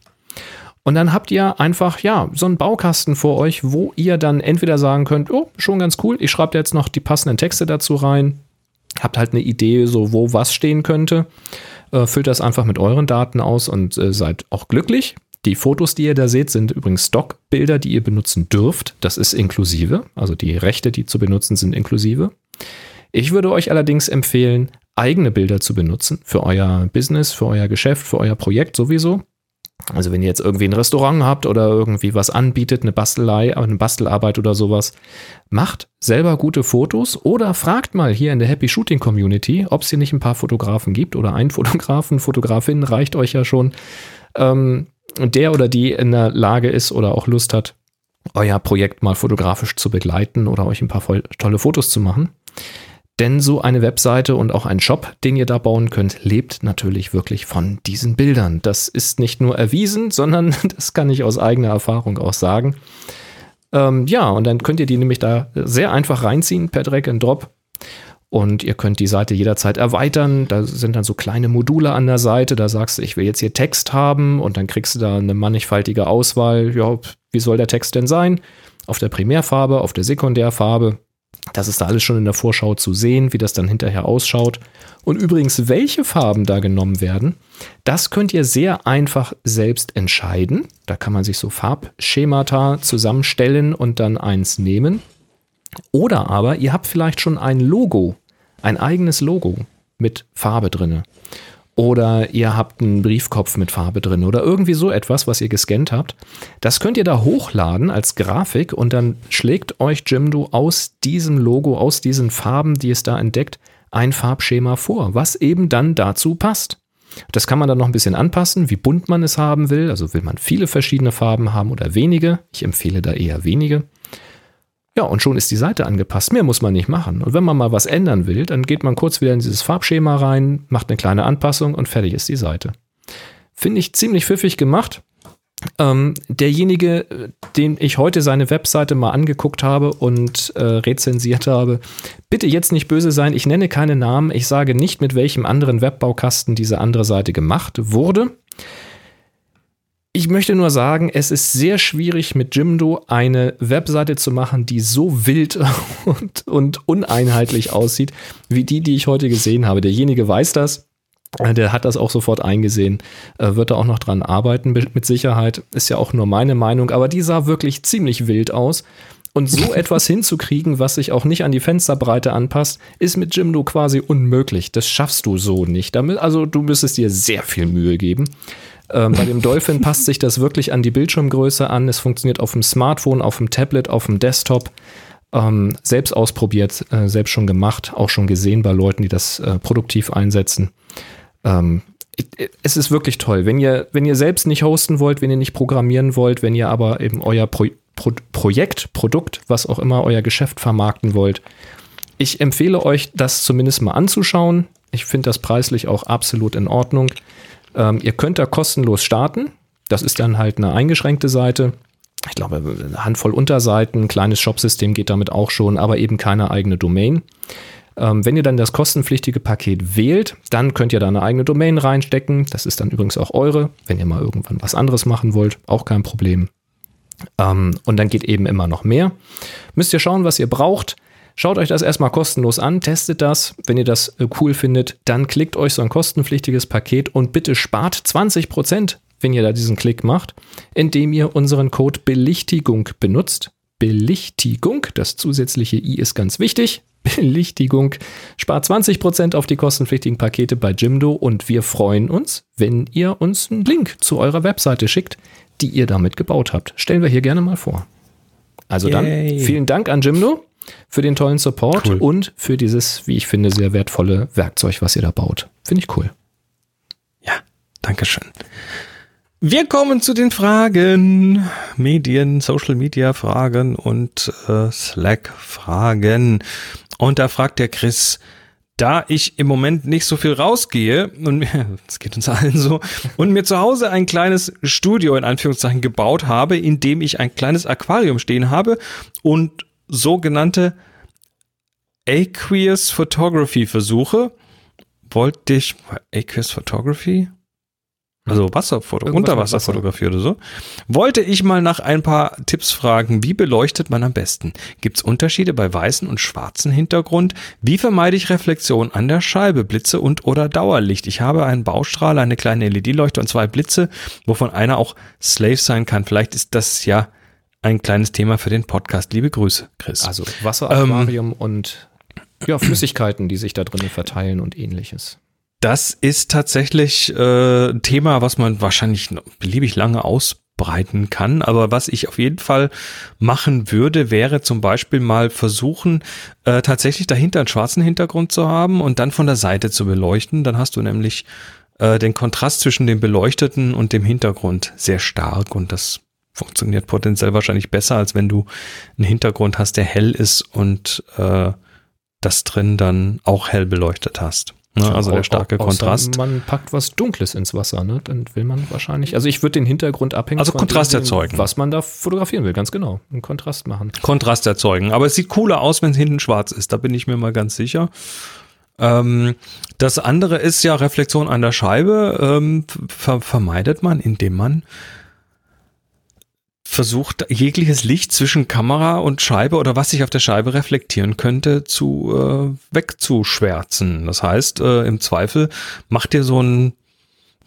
Und dann habt ihr einfach, ja, so einen Baukasten vor euch, wo ihr dann entweder sagen könnt, oh, schon ganz cool, ich schreibe jetzt noch die passenden Texte dazu rein. Habt halt eine Idee, so wo was stehen könnte äh, füllt das einfach mit euren Daten aus und äh, seid auch glücklich. Die Fotos, die ihr da seht, sind übrigens Stockbilder, die ihr benutzen dürft. Das ist inklusive. Also die Rechte, die zu benutzen, sind inklusive. Ich würde euch allerdings empfehlen, eigene Bilder zu benutzen für euer Business, für euer Geschäft, für euer Projekt sowieso. Also wenn ihr jetzt irgendwie ein Restaurant habt oder irgendwie was anbietet, eine Bastelei, eine Bastelarbeit oder sowas, macht selber gute Fotos oder fragt mal hier in der Happy Shooting Community, ob es hier nicht ein paar Fotografen gibt oder ein Fotografen, Fotografin reicht euch ja schon, ähm, der oder die in der Lage ist oder auch Lust hat, euer Projekt mal fotografisch zu begleiten oder euch ein paar tolle Fotos zu machen. Denn so eine Webseite und auch ein Shop, den ihr da bauen könnt, lebt natürlich wirklich von diesen Bildern. Das ist nicht nur erwiesen, sondern das kann ich aus eigener Erfahrung auch sagen. Ähm, ja, und dann könnt ihr die nämlich da sehr einfach reinziehen per Drag and Drop. Und ihr könnt die Seite jederzeit erweitern. Da sind dann so kleine Module an der Seite. Da sagst du, ich will jetzt hier Text haben und dann kriegst du da eine mannigfaltige Auswahl. Ja, wie soll der Text denn sein? Auf der Primärfarbe, auf der Sekundärfarbe. Das ist da alles schon in der Vorschau zu sehen, wie das dann hinterher ausschaut. Und übrigens, welche Farben da genommen werden, das könnt ihr sehr einfach selbst entscheiden. Da kann man sich so Farbschemata zusammenstellen und dann eins nehmen. Oder aber ihr habt vielleicht schon ein Logo, ein eigenes Logo mit Farbe drinne. Oder ihr habt einen Briefkopf mit Farbe drin oder irgendwie so etwas, was ihr gescannt habt. Das könnt ihr da hochladen als Grafik und dann schlägt euch Jimdo aus diesem Logo, aus diesen Farben, die es da entdeckt, ein Farbschema vor, was eben dann dazu passt. Das kann man dann noch ein bisschen anpassen, wie bunt man es haben will. Also will man viele verschiedene Farben haben oder wenige. Ich empfehle da eher wenige. Ja, und schon ist die Seite angepasst. Mehr muss man nicht machen. Und wenn man mal was ändern will, dann geht man kurz wieder in dieses Farbschema rein, macht eine kleine Anpassung und fertig ist die Seite. Finde ich ziemlich pfiffig gemacht. Ähm, derjenige, den ich heute seine Webseite mal angeguckt habe und äh, rezensiert habe, bitte jetzt nicht böse sein, ich nenne keine Namen, ich sage nicht, mit welchem anderen Webbaukasten diese andere Seite gemacht wurde. Ich möchte nur sagen, es ist sehr schwierig mit Jimdo eine Webseite zu machen, die so wild und, und uneinheitlich aussieht, wie die, die ich heute gesehen habe. Derjenige weiß das. Äh, der hat das auch sofort eingesehen, äh, wird da auch noch dran arbeiten, mit Sicherheit. Ist ja auch nur meine Meinung, aber die sah wirklich ziemlich wild aus. Und so etwas hinzukriegen, was sich auch nicht an die Fensterbreite anpasst, ist mit Jimdo quasi unmöglich. Das schaffst du so nicht. Also du müsstest dir sehr viel Mühe geben. Ähm, bei dem Dolphin passt sich das wirklich an die Bildschirmgröße an. Es funktioniert auf dem Smartphone, auf dem Tablet, auf dem Desktop. Ähm, selbst ausprobiert, äh, selbst schon gemacht, auch schon gesehen bei Leuten, die das äh, produktiv einsetzen. Ähm, es ist wirklich toll. Wenn ihr, wenn ihr selbst nicht hosten wollt, wenn ihr nicht programmieren wollt, wenn ihr aber eben euer Pro Pro Projekt, Produkt, was auch immer euer Geschäft vermarkten wollt, ich empfehle euch, das zumindest mal anzuschauen. Ich finde das preislich auch absolut in Ordnung. Ähm, ihr könnt da kostenlos starten. Das ist dann halt eine eingeschränkte Seite. Ich glaube, eine Handvoll Unterseiten, ein kleines Shopsystem geht damit auch schon, aber eben keine eigene Domain. Ähm, wenn ihr dann das kostenpflichtige Paket wählt, dann könnt ihr da eine eigene Domain reinstecken. Das ist dann übrigens auch eure. Wenn ihr mal irgendwann was anderes machen wollt, auch kein Problem. Ähm, und dann geht eben immer noch mehr. Müsst ihr schauen, was ihr braucht. Schaut euch das erstmal kostenlos an, testet das. Wenn ihr das äh, cool findet, dann klickt euch so ein kostenpflichtiges Paket und bitte spart 20%, wenn ihr da diesen Klick macht, indem ihr unseren Code Belichtigung benutzt. Belichtigung, das zusätzliche i ist ganz wichtig. Belichtigung spart 20% auf die kostenpflichtigen Pakete bei Jimdo und wir freuen uns, wenn ihr uns einen Link zu eurer Webseite schickt, die ihr damit gebaut habt. Stellen wir hier gerne mal vor. Also Yay. dann vielen Dank an Jimdo für den tollen Support cool. und für dieses, wie ich finde, sehr wertvolle Werkzeug, was ihr da baut. Finde ich cool. Ja, Dankeschön. Wir kommen zu den Fragen. Medien, Social Media Fragen und äh, Slack Fragen. Und da fragt der Chris, da ich im Moment nicht so viel rausgehe, und es geht uns allen so, und mir zu Hause ein kleines Studio in Anführungszeichen gebaut habe, in dem ich ein kleines Aquarium stehen habe und sogenannte Aqueous Photography Versuche. Wollte ich Aqueous Photography? Also Wasserfoto, Unterwasserfotografie oder so. Wollte ich mal nach ein paar Tipps fragen, wie beleuchtet man am besten? Gibt es Unterschiede bei weißen und schwarzen Hintergrund? Wie vermeide ich Reflexion an der Scheibe, Blitze und oder Dauerlicht? Ich habe einen Baustrahl, eine kleine LED-Leuchte und zwei Blitze, wovon einer auch Slave sein kann. Vielleicht ist das ja ein kleines Thema für den Podcast. Liebe Grüße, Chris. Also Wasseraquarium ähm, und ja, Flüssigkeiten, die sich da drinnen verteilen und ähnliches. Das ist tatsächlich äh, ein Thema, was man wahrscheinlich beliebig lange ausbreiten kann. Aber was ich auf jeden Fall machen würde, wäre zum Beispiel mal versuchen, äh, tatsächlich dahinter einen schwarzen Hintergrund zu haben und dann von der Seite zu beleuchten. Dann hast du nämlich äh, den Kontrast zwischen dem Beleuchteten und dem Hintergrund sehr stark und das funktioniert potenziell wahrscheinlich besser, als wenn du einen Hintergrund hast, der hell ist und äh, das drin dann auch hell beleuchtet hast. Ne? Also der starke Außer Kontrast. Man packt was Dunkles ins Wasser, ne? Dann will man wahrscheinlich. Also ich würde den Hintergrund abhängen. Also von Kontrast dem, erzeugen. Was man da fotografieren will, ganz genau. Einen Kontrast machen. Kontrast erzeugen. Aber es sieht cooler aus, wenn es hinten schwarz ist. Da bin ich mir mal ganz sicher. Ähm, das andere ist ja Reflexion an der Scheibe. Ähm, ver vermeidet man, indem man versucht, jegliches Licht zwischen Kamera und Scheibe oder was sich auf der Scheibe reflektieren könnte, zu äh, wegzuschwärzen. Das heißt, äh, im Zweifel macht ihr so ein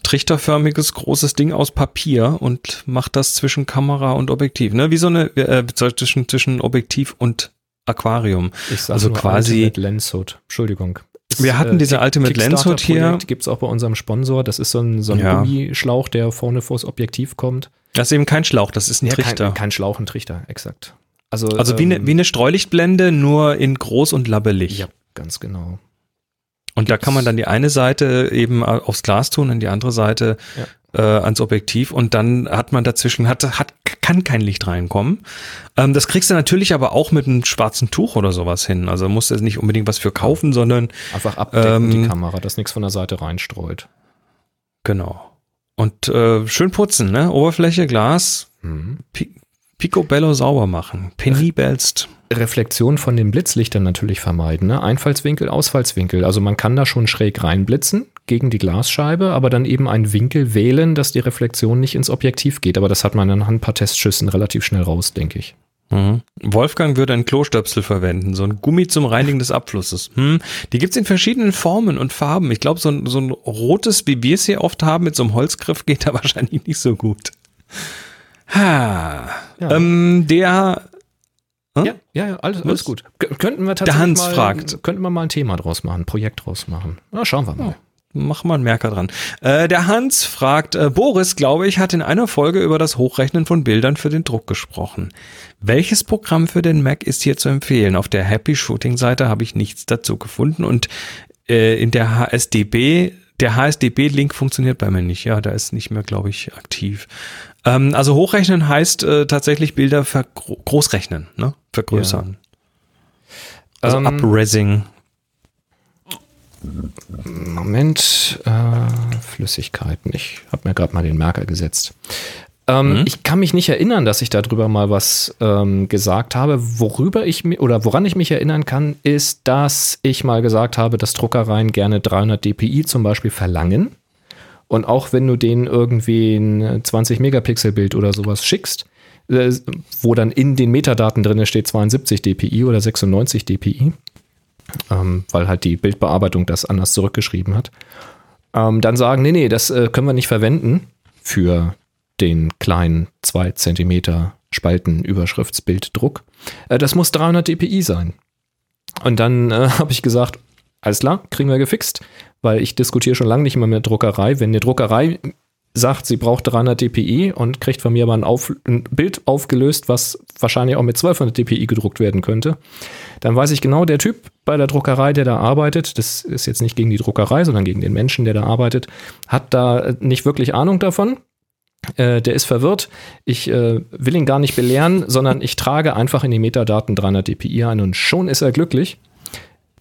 trichterförmiges großes Ding aus Papier und macht das zwischen Kamera und Objektiv, ne? Wie so eine äh, zwischen zwischen Objektiv und Aquarium. Sag Also nur quasi- Ultimate Lens Hood. Entschuldigung. Ist, Wir hatten diese Kick- Ultimate Lens Hood hier. Kickstarter-Projekt Gibt's auch bei unserem Sponsor. Das ist so ein, so ein Ja. Gummischlauch, der vorne vors Objektiv kommt. Das ist eben kein Schlauch, das ist ein Trichter. Kein, kein Schlauch, ein Trichter, exakt. Also, also wie eine ähm, wie eine Streulichtblende, nur in groß und labbelig. Ja, ganz genau. Und da kann man dann die eine Seite eben aufs Glas tun und die andere Seite äh, ans Objektiv und dann hat man dazwischen, hat, hat, kann kein Licht reinkommen. Ähm, das kriegst du natürlich aber auch mit einem schwarzen Tuch oder sowas hin. Also musst du nicht unbedingt was für kaufen, sondern Einfach abdecken die Ähm, Kamera, dass nichts von der Seite reinstreut. genau. Und äh, schön putzen, ne? Oberfläche, Glas, Mhm. Pi Picobello sauber machen. Penibelst. Reflexion von den Blitzlichtern natürlich vermeiden. Ne? Einfallswinkel, Ausfallswinkel. Also man kann da schon schräg reinblitzen gegen die Glasscheibe, aber dann eben einen Winkel wählen, dass die Reflexion nicht ins Objektiv geht. Aber das hat man anhand ein paar Testschüssen relativ schnell raus, denke ich. Mhm. Wolfgang würde ein Klostöpsel verwenden, so ein Gummi zum Reinigen des Abflusses. Hm. Die gibt's in verschiedenen Formen und Farben. Ich glaube, so ein, so ein rotes, wie wir es hier oft haben, mit so einem Holzgriff geht da wahrscheinlich nicht so gut. Ha. Ja. Ähm, der, Hm? Ja, ja, ja alles, alles gut. Könnten wir tatsächlich Hans mal, fragt. Könnten wir mal ein Thema draus machen, ein Projekt draus machen. Na, schauen wir mal. Mach mal einen Merker dran. Äh, der Hans fragt, äh, Boris, glaube ich, hat in einer Folge über das Hochrechnen von Bildern für den Druck gesprochen. Welches Programm für den Mac ist hier zu empfehlen? Auf der Happy Shooting Seite habe ich nichts dazu gefunden und äh, in der HSDB, der HSDB-Link funktioniert bei mir nicht. Ja, da ist nicht mehr, glaube ich, aktiv. Ähm, also hochrechnen heißt äh, tatsächlich Bilder großrechnen, ne? vergrößern. Also Ähm, Upresing. Moment, äh, Flüssigkeiten. Ich habe mir gerade mal den Merker gesetzt. Ähm, Mhm. Ich kann mich nicht erinnern, dass ich darüber mal was ähm, gesagt habe. Worüber ich mi- oder woran ich mich erinnern kann, ist, dass ich mal gesagt habe, dass Druckereien gerne 300 dpi zum Beispiel verlangen. Und auch wenn du denen irgendwie ein 20 Megapixel Bild oder sowas schickst, äh, wo dann in den Metadaten drin steht 72 dpi oder 96 dpi, ähm, weil halt die Bildbearbeitung das anders zurückgeschrieben hat, ähm, dann sagen, nee, nee, das äh, können wir nicht verwenden für den kleinen 2 cm Spaltenüberschriftsbilddruck. Äh, das muss 300 dpi sein. Und dann äh, habe ich gesagt, alles klar, kriegen wir gefixt, weil ich diskutiere schon lange nicht mehr mit der Druckerei. Wenn eine Druckerei sagt, sie braucht 300 dpi und kriegt von mir aber ein, Auf, ein Bild aufgelöst, was wahrscheinlich auch mit 1200 dpi gedruckt werden könnte, dann weiß ich genau, der Typ bei der Druckerei, der da arbeitet, das ist jetzt nicht gegen die Druckerei, sondern gegen den Menschen, der da arbeitet, hat da nicht wirklich Ahnung davon. Äh, der ist verwirrt. Ich äh, will ihn gar nicht belehren, sondern ich trage einfach in die Metadaten 300 dpi ein und schon ist er glücklich.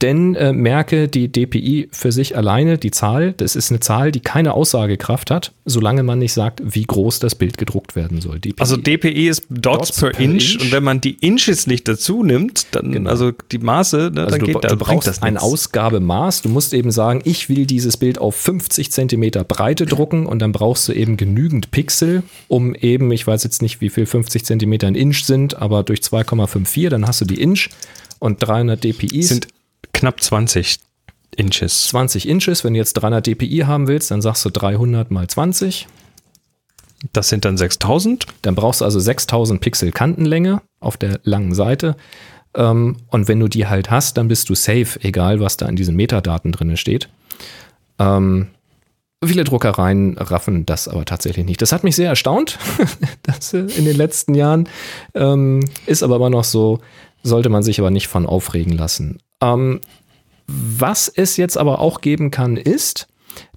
Denn äh, merke die DPI für sich alleine, die Zahl, das ist eine Zahl, die keine Aussagekraft hat, solange man nicht sagt, wie groß das Bild gedruckt werden soll. DPI. Also DPI ist Dots, Dots per, per Inch. Inch. und wenn man die Inches nicht dazu nimmt, dann Genau. also die Maße, ne, Also dann du, geht du dann bringt brauchst das ein. Ausgabemaß. Du musst eben sagen, ich will dieses Bild auf 50 Zentimeter Breite drucken und dann brauchst du eben genügend Pixel, um eben, ich weiß jetzt nicht, wie viel 50 Zentimeter ein Inch sind, aber durch 2,54, dann hast du die Inch und 300 dpi sind knapp 20 Inches. 20 Inches. Wenn du jetzt 300 dpi haben willst, dann sagst du 300 mal 20. Das sind dann 6000. Dann brauchst du also 6000 Pixel Kantenlänge auf der langen Seite. Ähm, und wenn du die halt hast, dann bist du safe, egal was da in diesen Metadaten drin steht. Ähm, viele Druckereien raffen das aber tatsächlich nicht. Das hat mich sehr erstaunt, das in den letzten Jahren. Ähm, ist aber immer noch so, sollte man sich aber nicht von aufregen lassen. Ähm, was es jetzt aber auch geben kann, ist,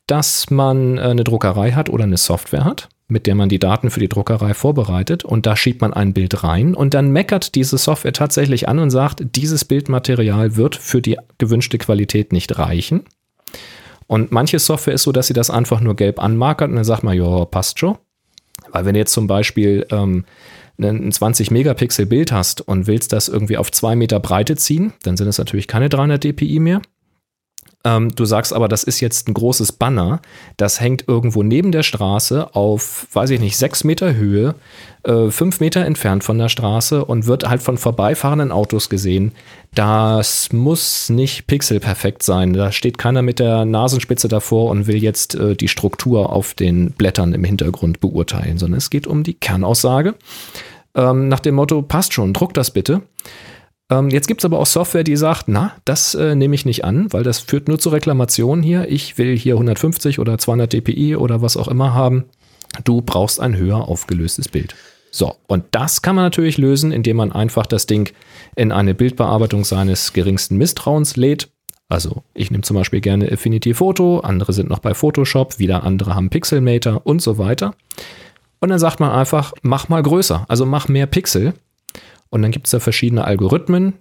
dass man äh, eine Druckerei hat oder eine Software hat, mit der man die Daten für die Druckerei vorbereitet und da schiebt man ein Bild rein und dann meckert diese Software tatsächlich an und sagt, dieses Bildmaterial wird für die gewünschte Qualität nicht reichen. Und manche Software ist so, dass sie das einfach nur gelb anmarkert und dann sagt man, ja, passt schon. Weil wenn jetzt zum Beispiel ähm, ein 20 Megapixel Bild hast und willst das irgendwie auf zwei Meter Breite ziehen, dann sind es natürlich keine 300 dpi mehr. Ähm, du sagst aber, das ist jetzt ein großes Banner, das hängt irgendwo neben der Straße auf, weiß ich nicht, sechs Meter Höhe, äh, fünf Meter entfernt von der Straße und wird halt von vorbeifahrenden Autos gesehen. Das muss nicht pixelperfekt sein. Da steht keiner mit der Nasenspitze davor und will jetzt äh, die Struktur auf den Blättern im Hintergrund beurteilen, sondern es geht um die Kernaussage. Ähm, nach dem Motto, passt schon, druck das bitte. Ähm, jetzt gibt es aber auch Software, die sagt, na, das äh, nehme ich nicht an, weil das führt nur zu Reklamationen hier. Ich will hier 150 oder 200 dpi oder was auch immer haben. Du brauchst ein höher aufgelöstes Bild. So, und das kann man natürlich lösen, indem man einfach das Ding in eine Bildbearbeitung seines geringsten Misstrauens lädt. Also ich nehme zum Beispiel gerne Affinity Photo, andere sind noch bei Photoshop, wieder andere haben Pixelmator und so weiter. Und dann sagt man einfach, mach mal größer, also mach mehr Pixel. Und dann gibt es da verschiedene Algorithmen,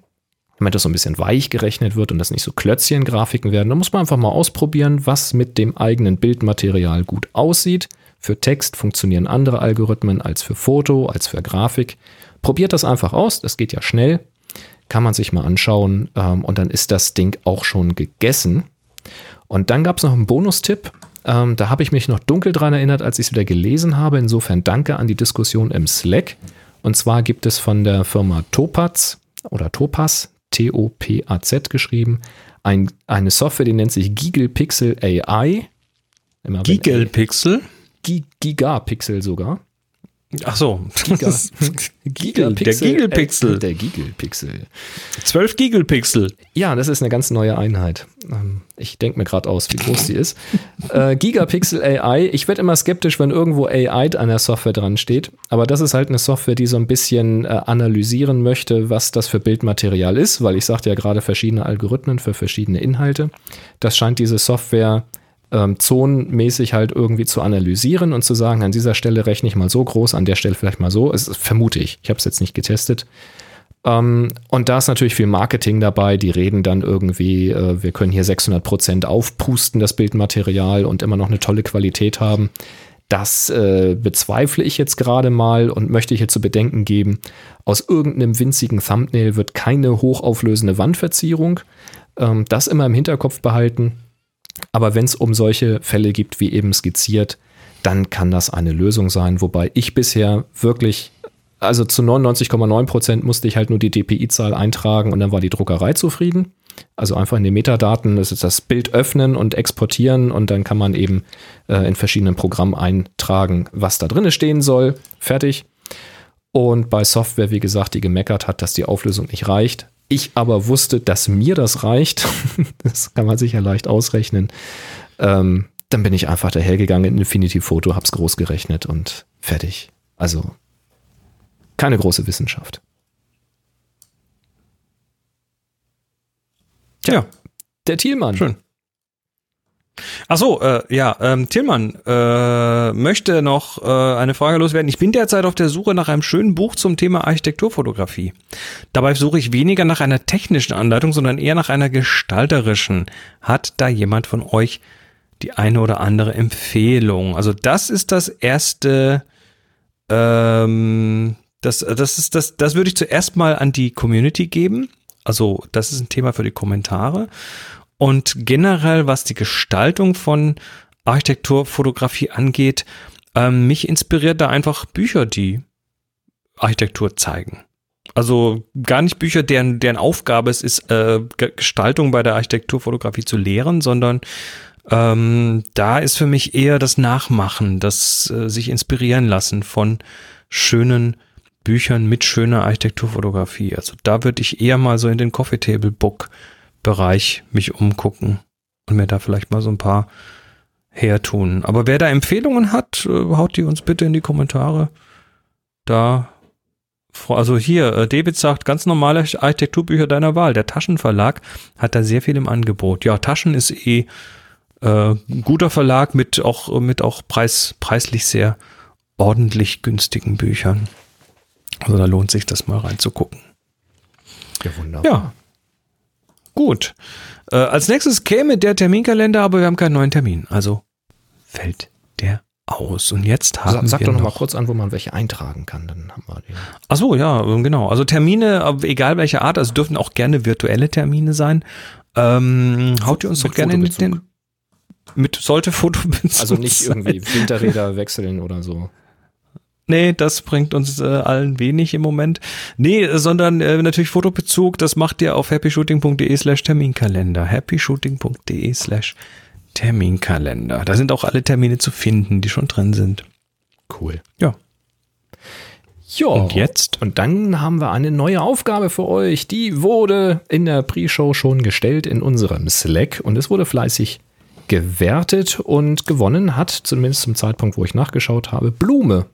damit das so ein bisschen weich gerechnet wird und das nicht so Klötzchen-Grafiken werden. Da muss man einfach mal ausprobieren, was mit dem eigenen Bildmaterial gut aussieht. Für Text funktionieren andere Algorithmen als für Foto, als für Grafik. Probiert das einfach aus, das geht ja schnell. Kann man sich mal anschauen ähm, und dann ist das Ding auch schon gegessen. Und dann gab es noch einen Bonustipp. Ähm, da habe ich mich noch dunkel dran erinnert, als ich es wieder gelesen habe. Insofern danke an die Diskussion im Slack. Und zwar gibt es von der Firma Topaz oder Topaz, T-O-P-A-Z geschrieben, ein, eine Software, die nennt sich Giggle Pixel AI. Giggle Pixel? Gigapixel sogar. Ach so. Giga, Gigapixel. Der Gigelpixel. Der Gigelpixel. 12 Gigelpixel. Ja, das ist eine ganz neue Einheit. Ähm, ich denke mir gerade aus, wie groß die ist. Äh, Gigapixel AI. Ich werde immer skeptisch, wenn irgendwo AI an der Software dran steht. Aber das ist halt eine Software, die so ein bisschen äh, analysieren möchte, was das für Bildmaterial ist, weil ich sagte ja gerade verschiedene Algorithmen für verschiedene Inhalte. Das scheint diese Software ähm, zonenmäßig halt irgendwie zu analysieren und zu sagen, an dieser Stelle rechne ich mal so groß, an der Stelle vielleicht mal so. Es vermute ich. Ich habe es jetzt nicht getestet. Ähm, und da ist natürlich viel Marketing dabei. Die reden dann irgendwie, äh, wir können hier 600 Prozent aufpusten, das Bildmaterial und immer noch eine tolle Qualität haben. Das äh, bezweifle ich jetzt gerade mal und möchte hier zu bedenken geben. Aus irgendeinem winzigen Thumbnail wird keine hochauflösende Wandverzierung. Ähm, das immer im Hinterkopf behalten. Aber wenn es um solche Fälle gibt, wie eben skizziert, dann kann das eine Lösung sein. Wobei ich bisher wirklich, also zu 99,9 Prozent musste ich halt nur die DPI-Zahl eintragen und dann war die Druckerei zufrieden. Also einfach in den Metadaten das, ist das Bild öffnen und exportieren und dann kann man eben äh, in verschiedenen Programmen eintragen, was da drin stehen soll. Fertig. Und bei Software, wie gesagt, die gemeckert hat, dass die Auflösung nicht reicht, ich aber wusste, dass mir das reicht, das kann man sich ja leicht ausrechnen, ähm, dann bin ich einfach dahergegangen in Infinity Photo, hab's groß gerechnet und fertig. Also keine große Wissenschaft. Tja, ja. der Thielmann. Schön. Ach so, äh, ja, ähm, Tillmann äh, möchte noch äh, eine Frage loswerden. Ich bin derzeit auf der Suche nach einem schönen Buch zum Thema Architekturfotografie. Dabei suche ich weniger nach einer technischen Anleitung, sondern eher nach einer gestalterischen. Hat da jemand von euch die eine oder andere Empfehlung? Also das ist das erste, ähm, das, das ist das, das würde ich zuerst mal an die Community geben. Also das ist ein Thema für die Kommentare. Und generell, was die Gestaltung von Architekturfotografie angeht, ähm, mich inspiriert da einfach Bücher, die Architektur zeigen. Also gar nicht Bücher, deren, deren Aufgabe es ist, äh, Gestaltung bei der Architekturfotografie zu lehren, sondern ähm, da ist für mich eher das Nachmachen, das äh, sich inspirieren lassen von schönen Büchern mit schöner Architekturfotografie. Also da würde ich eher mal so in den Coffee Table Book Bereich mich umgucken. und mir da vielleicht mal so ein paar hertun. Aber wer da Empfehlungen hat, äh, haut die uns bitte in die Kommentare. Da, also hier, äh, David sagt, ganz normale Architekturbücher deiner Wahl. Der Taschenverlag hat da sehr viel im Angebot. Ja, Taschen ist eh äh, guter Verlag mit auch, mit auch preis, preislich sehr ordentlich günstigen Büchern. Also da lohnt sich das mal reinzugucken. Ja, wunderbar. Ja. Gut. Äh, als nächstes käme der Terminkalender, aber wir haben keinen neuen Termin. Also fällt der aus. Und jetzt haben Sa sag wir doch noch mal noch kurz an, wo man welche eintragen kann. Dann haben wir den. Ach so, ja, genau. Also Termine, aber egal welcher Art, also dürfen auch gerne virtuelle Termine sein. Ähm, haut ihr uns Mit doch gerne mit den mit sollte Fotobezug Also nicht irgendwie Winterräder wechseln oder so. Nee, das bringt uns äh, allen wenig im Moment. Nee, sondern äh, natürlich Fotobezug, das macht ihr auf happyshooting.de slash Terminkalender. happyshooting.de slash Terminkalender. Da sind auch alle Termine zu finden, die schon drin sind. Cool. Ja. Ja. Und jetzt? Und dann haben wir eine neue Aufgabe für euch. Die wurde in der Pre-Show schon gestellt in unserem Slack und es wurde fleißig gewertet und gewonnen hat, zumindest zum Zeitpunkt, wo ich nachgeschaut habe, Blume.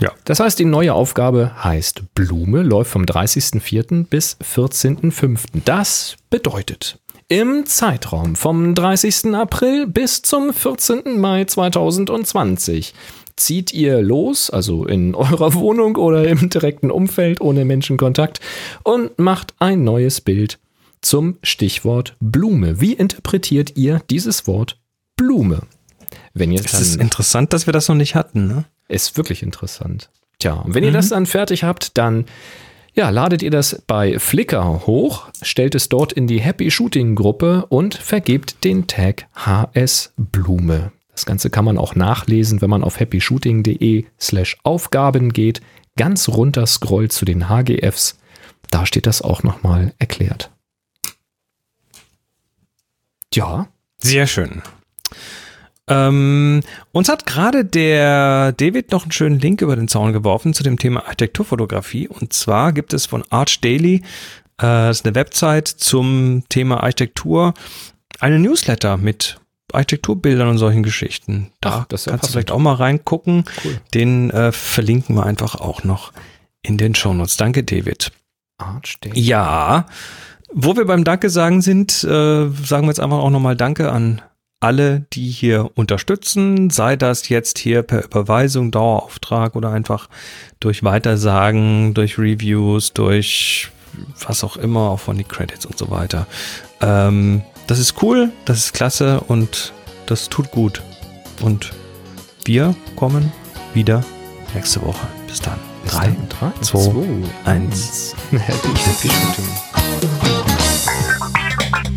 Ja. Das heißt, die neue Aufgabe heißt Blume, läuft vom 30.04. bis 14.05. Das bedeutet, im Zeitraum vom 30. April bis zum 14. Mai 2020 zieht ihr los, also in eurer Wohnung oder im direkten Umfeld ohne Menschenkontakt und macht ein neues Bild zum Stichwort Blume. Wie interpretiert ihr dieses Wort Blume? Wenn ihr Es ist interessant, dass wir das noch nicht hatten, ne? Ist wirklich interessant. Tja, und wenn ihr das dann fertig habt, dann ja, ladet ihr das bei Flickr hoch, stellt es dort in die Happy Shooting Gruppe und vergebt den Tag HS Blume. Das Ganze kann man auch nachlesen, wenn man auf happyshooting.de slash Aufgaben geht, ganz runter scrollt zu den HGFs. Da steht das auch nochmal erklärt. Ja, Sehr schön. Ähm, uns hat gerade der David noch einen schönen Link über den Zaun geworfen zu dem Thema Architekturfotografie. Und zwar gibt es von Arch Daily, äh, das ist eine Website zum Thema Architektur, eine Newsletter mit Architekturbildern und solchen Geschichten. Da Ach, kannst du vielleicht auch mal reingucken. Cool. Den äh, verlinken wir einfach auch noch in den Shownotes. Danke, David. Arch Day. Ja, wo wir beim Danke sagen sind, äh, sagen wir jetzt einfach auch nochmal Danke an alle, die hier unterstützen, sei das jetzt hier per Überweisung, Dauerauftrag oder einfach durch Weitersagen, durch Reviews, durch was auch immer, auch von die Credits und so weiter. Ähm, das ist cool, das ist klasse und das tut gut. Und wir kommen wieder nächste Woche. Bis dann. Bis Drei, dann. Drei, zwei, zwei, eins. Happy, happy shooting.